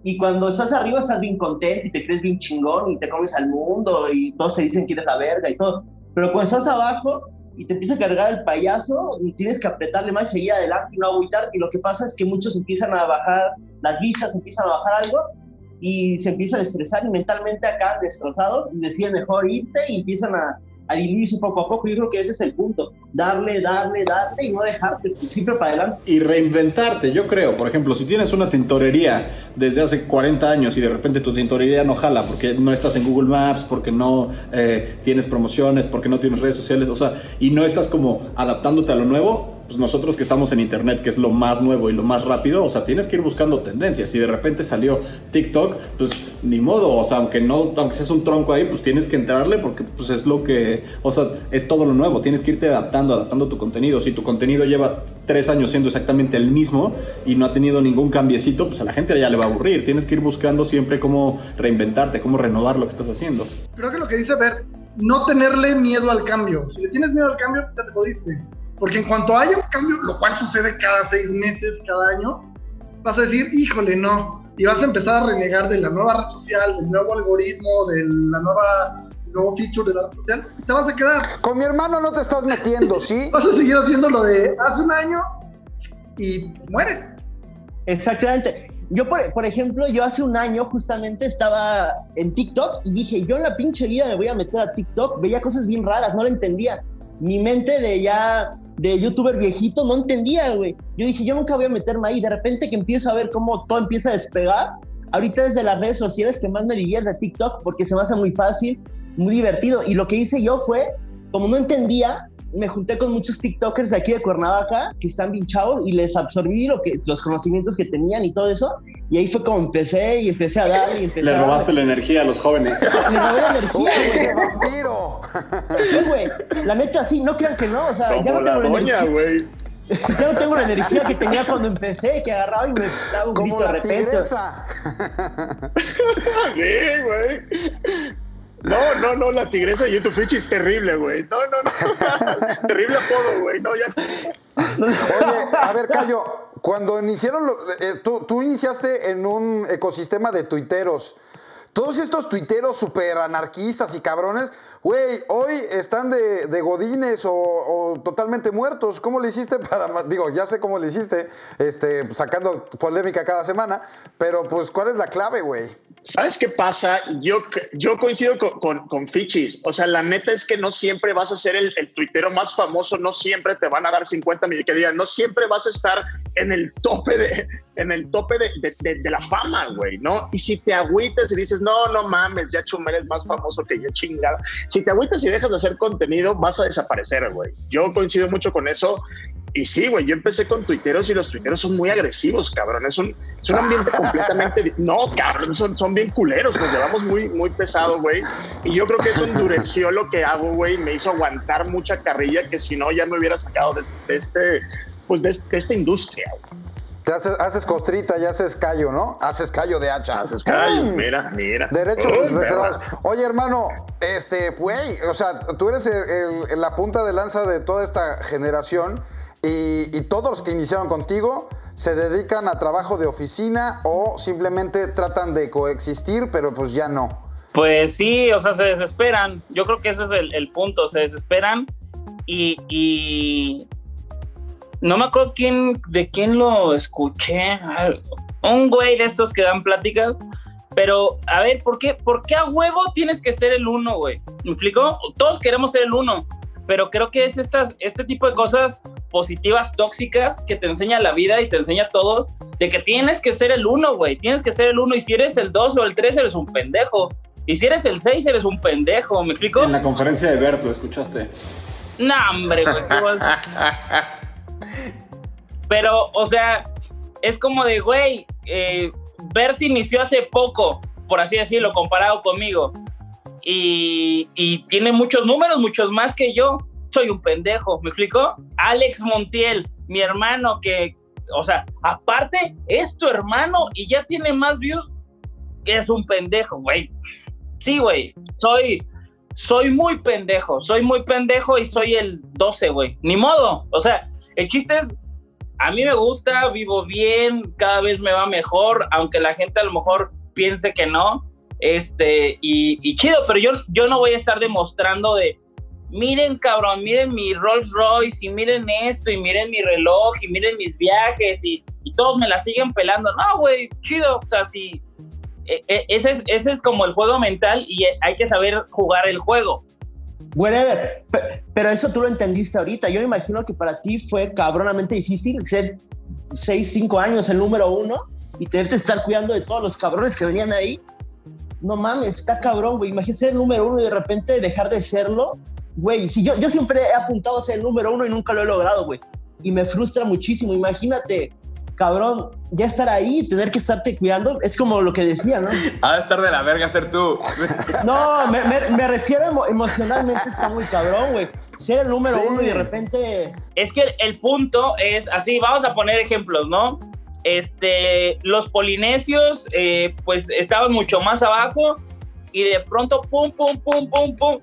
Y cuando estás arriba estás bien contento y te crees bien chingón y te comes al mundo y todos te dicen que eres la verga y todo. Pero cuando estás abajo, y te empieza a cargar el payaso y tienes que apretarle más y seguir adelante y no agüitar. Y lo que pasa es que muchos empiezan a bajar las vistas, empiezan a bajar algo y se empiezan a estresar y mentalmente acá destrozados mejor irte y empiezan a, a diluirse poco a poco. Yo creo que ese es el punto. Darle, darle, darle y no dejarte, siempre para adelante. Y reinventarte, yo creo. Por ejemplo, si tienes una tintorería desde hace 40 años y de repente tu tintorería no jala porque no estás en Google Maps, porque no eh, tienes promociones, porque no tienes redes sociales, o sea, y no estás como adaptándote a lo nuevo, pues nosotros que estamos en internet, que es lo más nuevo y lo más rápido, o sea, tienes que ir buscando tendencias. Si de repente salió TikTok, pues ni modo, o sea, aunque no, aunque seas un tronco ahí, pues tienes que entrarle porque pues es lo que, o sea, es todo lo nuevo, tienes que irte adaptando, adaptando tu contenido. Si tu contenido lleva tres años siendo exactamente el mismo y no ha tenido ningún cambiecito, pues a la gente ya le va a aburrir. Tienes que ir buscando siempre cómo reinventarte, cómo renovar lo que estás haciendo. Creo que lo que dice Bert, no tenerle miedo al cambio. Si le tienes miedo al cambio, ya te jodiste porque en cuanto haya un cambio, lo cual sucede cada seis meses, cada año, vas a decir, híjole, no. Y vas a empezar a renegar de la nueva red social, del nuevo algoritmo, de la nueva nuevo feature de la red social, y te vas a quedar. Con mi hermano no te estás metiendo, ¿sí? (laughs) vas a seguir haciendo lo de hace un año y mueres. Exactamente. Yo, por, por, ejemplo, yo hace un año justamente estaba en TikTok y dije, yo en la pinche vida me voy a meter a TikTok, veía cosas bien raras, no lo entendía. Mi mente de ya de youtuber viejito, no entendía, güey. Yo dije, yo nunca voy a meterme ahí. De repente que empiezo a ver cómo todo empieza a despegar. Ahorita es de las redes sociales que más me divierte TikTok porque se me hace muy fácil, muy divertido. Y lo que hice yo fue, como no entendía, me junté con muchos TikTokers de aquí de Cuernavaca que están bien chavos y les absorbí lo que, los conocimientos que tenían y todo eso. Y ahí fue como empecé y empecé a dar y empecé Le a robaste dar. la energía a los jóvenes. Le robé la energía, ¡Pinche güey. vampiro! Sí, güey. La neta, sí, no crean que no. O sea, ya no, la tengo la doña, energía, güey. (laughs) ya no tengo la energía que tenía cuando empecé, que agarraba y me daba un Como grito de la repente. tigresa. Sí, güey. No, no, no, la tigresa de YouTube Fichi es terrible, güey. No, no, no. (laughs) terrible apodo, güey. No, ya. Oye, a ver, Cayo, cuando iniciaron, lo- eh, tú, tú iniciaste en un ecosistema de tuiteros. Todos estos tuiteros súper anarquistas y cabrones, güey, hoy están de, de godines o, totalmente muertos. ¿Cómo le hiciste para, digo, ya sé cómo le hiciste, este, sacando polémica cada semana, pero pues, ¿cuál es la clave, güey? ¿Sabes qué pasa? Yo, yo coincido con, con, con Fichis. O sea, la neta es que no siempre vas a ser el, el tuitero más famoso, no siempre te van a dar 50 millones que digan, no siempre vas a estar en el tope de, en el tope de- de la fama, güey, ¿no? Y si te agüitas y dices, no, no mames, ya Chumel es más famoso que yo, chingada. Si te agüitas y dejas de hacer contenido, vas a desaparecer, güey. Yo coincido mucho con eso. Y sí, güey, yo empecé con tuiteros y los tuiteros son muy agresivos, cabrón. Es un, es un ambiente (laughs) completamente... No, cabrón, son, son bien culeros, nos llevamos muy, muy pesado, güey. Y yo creo que eso endureció lo que hago, güey. Me hizo aguantar mucha carrilla que si no ya me hubiera sacado de, de este... Pues de, de esta industria. güey. Te haces, haces costrita y haces callo, ¿no? Haces callo de hacha. Haces callo, mira, mira. Derechos Uy, reservados. perra. Oye, hermano, este, güey, o sea, tú eres el- el- la punta de lanza de toda esta generación y, y todos los que iniciaron contigo se dedican a trabajo de oficina o simplemente tratan de coexistir, pero pues ya no. Pues sí, o sea, se desesperan. Yo creo que ese es el, el punto, se desesperan y, y no me acuerdo quién, de quién lo escuché. Un güey de estos que dan pláticas. Pero, a ver, ¿por qué, ¿por qué a huevo tienes que ser el uno, güey? ¿Me explico? Todos queremos ser el uno, pero creo que es estas, este tipo de cosas positivas, tóxicas, que te enseña la vida y te enseña todo, de que tienes que ser el uno, güey. Tienes que ser el uno, y si eres el dos o el tres, eres un pendejo. Y si eres el seis, eres un pendejo, ¿me explico? En la conferencia de Bert, ¿lo escuchaste? No, hombre, güey. (laughs) Pero, o sea, es como de, güey, eh, Bert inició hace poco, por así decirlo, comparado conmigo. Y, tiene muchos números, muchos más que yo. Soy un pendejo, ¿me explico? Alex Montiel, mi hermano, que, o sea, aparte, es tu hermano y ya tiene más views es un pendejo, güey. Sí, güey, soy, soy muy pendejo, soy muy pendejo y soy el 12, güey. Ni modo. O sea, el chiste es, a mí me gusta, vivo bien, cada vez me va mejor, aunque la gente a lo mejor piense que no. Este, y, y chido, pero yo, yo no voy a estar demostrando de, miren cabrón, miren mi Rolls Royce y miren esto y miren mi reloj y miren mis viajes y, y todos me la siguen pelando. No, güey, chido. O sea, si, e- e- ese es, ese es como el juego mental y hay que saber jugar el juego. Whatever. Pe- Pero eso tú lo entendiste ahorita. Yo me imagino que para ti fue cabronamente difícil ser 6, 5 años el número uno y tener que estar cuidando de todos los cabrones que venían ahí. No mames, está cabrón, güey. Imagínate ser el número uno y de repente dejar de serlo. Güey, si yo, yo siempre he apuntado a ser el número uno y nunca lo he logrado, güey. Y me frustra muchísimo. Imagínate, cabrón, ya estar ahí y tener que estarte cuidando. Es como lo que decía, ¿no? Ha de estar de la verga ser tú. (laughs) No, me, me- me refiero emo- emocionalmente, está muy cabrón, güey. Ser el número Sí. uno y de repente. Es que el, el punto es así, vamos a poner ejemplos, ¿no? Este, los polinesios, eh, pues estaban mucho más abajo y de pronto, pum, pum, pum, pum, pum.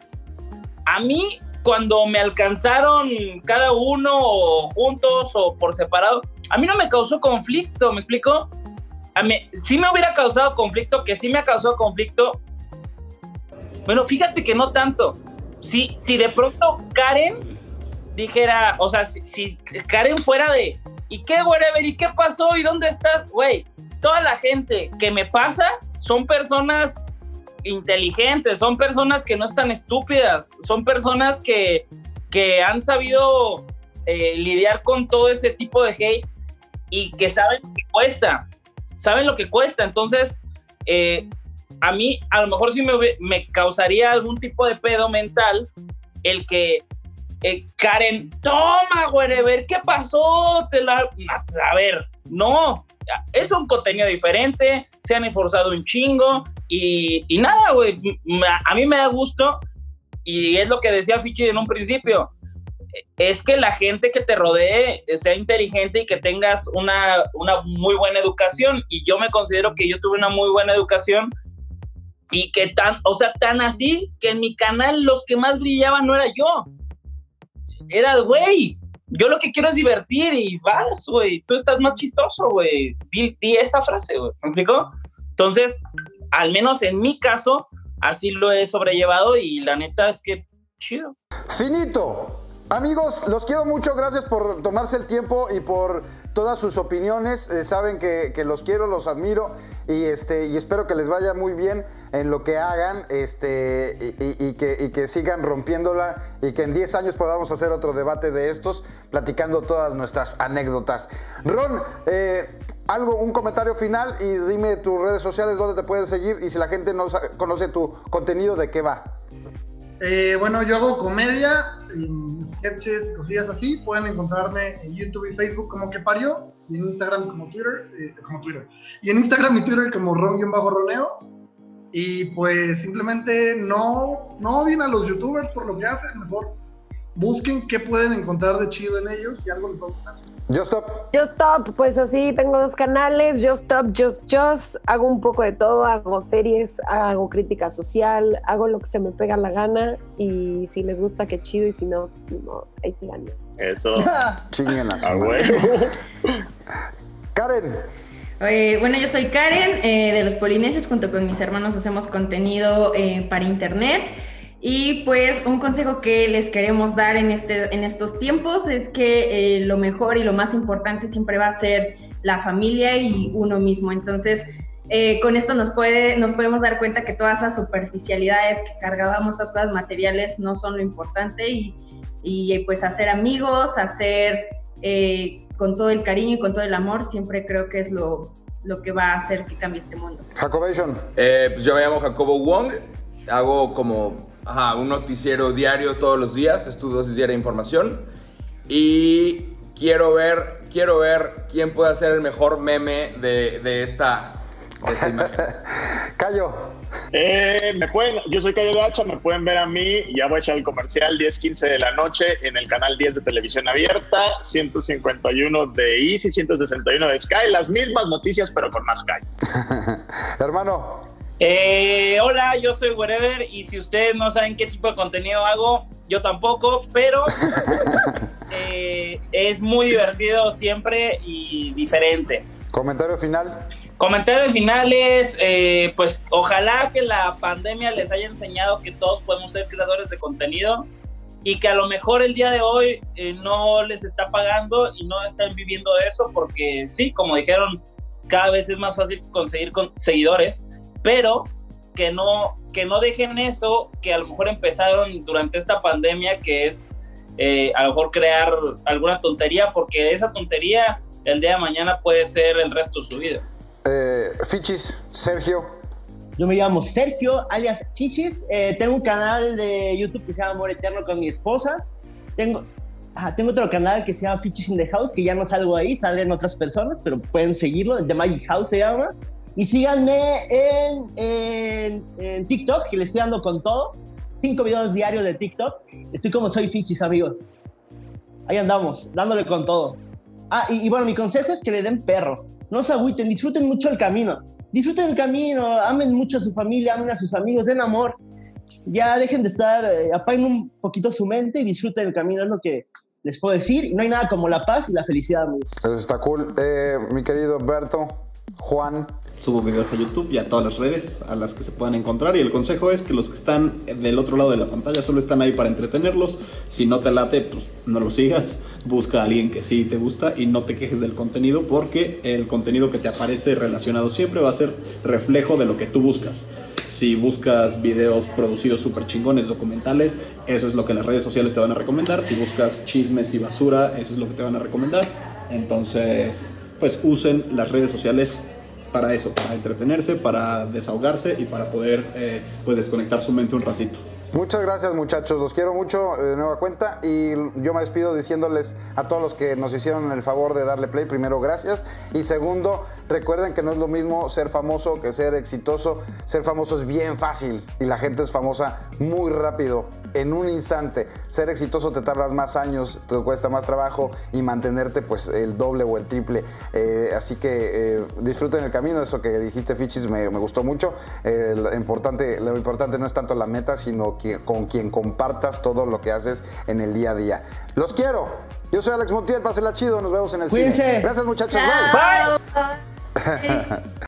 A mí, cuando me alcanzaron cada uno o juntos o por separado, a mí no me causó conflicto, ¿me explico? A mí, sí me hubiera causado conflicto, que sí me ha causado conflicto. Bueno, fíjate que no tanto. Si, si de pronto Karen dijera, o sea, si, si Karen fuera de, ¿y qué, whatever? ¿Y qué pasó? ¿Y dónde estás? Güey, toda la gente que me pasa son personas inteligentes, son personas que no están estúpidas, son personas que, que han sabido eh, lidiar con todo ese tipo de hate y que saben lo que cuesta, saben lo que cuesta. Entonces, eh, a mí a lo mejor sí me, causaría algún tipo de pedo mental el que eh, Karen, toma, güey, ¿qué pasó? La... A ver, no, es un contenido diferente, se han esforzado un chingo y, y nada, güey, a mí me da gusto y es lo que decía Fichi en un principio, es que la gente que te rodee sea inteligente y que tengas una, una muy buena educación y yo me considero que yo tuve una muy buena educación y que tan, o sea, tan así que en mi canal los que más brillaban no era yo, era güey, yo lo que quiero es divertir y vas, güey, tú estás más chistoso, güey. Di, esta frase, güey. ¿Me explico? Entonces, al menos en mi caso, así lo he sobrellevado y la neta es que chido. Finito. Amigos, los quiero mucho, gracias por tomarse el tiempo y por todas sus opiniones. Eh, saben que, los quiero, los admiro y, este, y espero que les vaya muy bien en lo que hagan este, y, que, que, sigan rompiéndola y que en 10 años podamos hacer otro debate de estos, platicando todas nuestras anécdotas. Ron, eh, algo, un comentario final y dime tus redes sociales donde te pueden seguir y si la gente no conoce tu contenido, ¿de qué va? Eh, bueno, yo hago comedia, sketches, cosillas así. Pueden encontrarme en YouTube y Facebook como que parió, y en Instagram como Twitter, eh, como Twitter. Y en Instagram y Twitter como ron-roneos. Y pues simplemente no, no odien a los youtubers por lo que hacen, mejor busquen qué pueden encontrar de chido en ellos y algo les va a gustar. Just Stop. Just Stop, pues así tengo dos canales, Just Stop, Just Just, hago un poco de todo, hago series, hago crítica social, hago lo que se me pega la gana y si les gusta qué chido y si no, no ahí se van. Eso. (laughs) Chinguen a Karen. Eh, bueno, yo soy Karen eh, de Los Polinesios, junto con mis hermanos hacemos contenido eh, para internet. Y pues un consejo que les queremos dar en, este, en estos tiempos es que eh, lo mejor y lo más importante siempre va a ser la familia y uno mismo. Entonces, eh, con esto nos, puede, nos podemos dar cuenta que todas esas superficialidades que cargábamos, esas cosas materiales, no son lo importante y, y pues hacer amigos, hacer eh, con todo el cariño y con todo el amor, siempre creo que es lo, lo que va a hacer que cambie este mundo. Jacobation. pues yo me llamo Jacobo Wong, hago como Ajá, un noticiero diario todos los días, es tu dosis diaria de información. Y quiero ver, quiero ver quién puede hacer el mejor meme de, esta, imagen. (laughs) Cayo. Eh, me pueden, yo soy Cayo Hacha, me pueden ver a mí, ya voy a echar el comercial 10-15 de la noche en el canal 10 de televisión abierta, 151 de Easy, 161 de Sky, las mismas noticias pero con más Sky. (laughs) Hermano, eh, hola, yo soy Wherever y si ustedes no saben qué tipo de contenido hago, yo tampoco, pero (laughs) eh, es muy divertido siempre y diferente. Comentario final. Comentario final es, eh, pues ojalá que la pandemia les haya enseñado que todos podemos ser creadores de contenido y que a lo mejor el día de hoy no les está pagando y no están viviendo de eso porque sí, como dijeron, cada vez es más fácil conseguir seguidores pero que no, que no dejen eso que a lo mejor empezaron durante esta pandemia, que es eh, a lo mejor crear alguna tontería, porque esa tontería el día de mañana puede ser el resto de su vida. Eh, Fichis, Sergio. Yo me llamo Sergio, alias Fichis. Eh, tengo un canal de YouTube que se llama Amor Eterno con mi esposa. Tengo, tengo otro canal que se llama Fichis in the House, que ya no salgo ahí, salen otras personas, pero pueden seguirlo. The Magic House se llama. Y síganme en, en, TikTok, que le estoy dando con todo. Cinco videos diarios de TikTok. Estoy como soy Fichis, amigos. Ahí andamos, dándole con todo. Ah, y, bueno, mi consejo es que le den perro. No se agüiten, disfruten mucho el camino. Disfruten el camino, amen mucho a su familia, amen a sus amigos, den amor. Ya dejen de estar, eh, apaguen un poquito su mente y disfruten el camino, es lo que les puedo decir. No hay nada como la paz y la felicidad, amigos. Eso está cool. Eh, mi querido Berto, Juan, subo videos a YouTube y a todas las redes a las que se puedan encontrar. Y el consejo es que los que están del otro lado de la pantalla solo están ahí para entretenerlos. Si no te late, pues no lo sigas. Busca a alguien que sí te gusta y no te quejes del contenido porque el contenido que te aparece relacionado siempre va a ser reflejo de lo que tú buscas. Si buscas videos producidos súper chingones, documentales, eso es lo que las redes sociales te van a recomendar. Si buscas chismes y basura, eso es lo que te van a recomendar. Entonces, pues usen las redes sociales para eso, para entretenerse, para desahogarse y para poder eh, pues desconectar su mente un ratito. Muchas gracias muchachos, los quiero mucho de nueva cuenta. Y yo me despido diciéndoles a todos los que nos hicieron el favor de darle play, primero gracias. Y segundo, recuerden que no es lo mismo ser famoso que ser exitoso, ser famoso es bien fácil y la gente es famosa muy rápido, en un instante, ser exitoso te tardas más años, te cuesta más trabajo y mantenerte pues el doble o el triple, Eh, así que eh, disfruten el camino, eso que dijiste Fichis me, me gustó mucho, Eh, lo, importante, lo importante no es tanto la meta, sino que, con quien compartas todo lo que haces en el día a día. Los quiero. Yo soy Alex Montiel, pásenla chido, nos vemos en el Cuídense. cine. Gracias muchachos, bye. Chao. (laughs)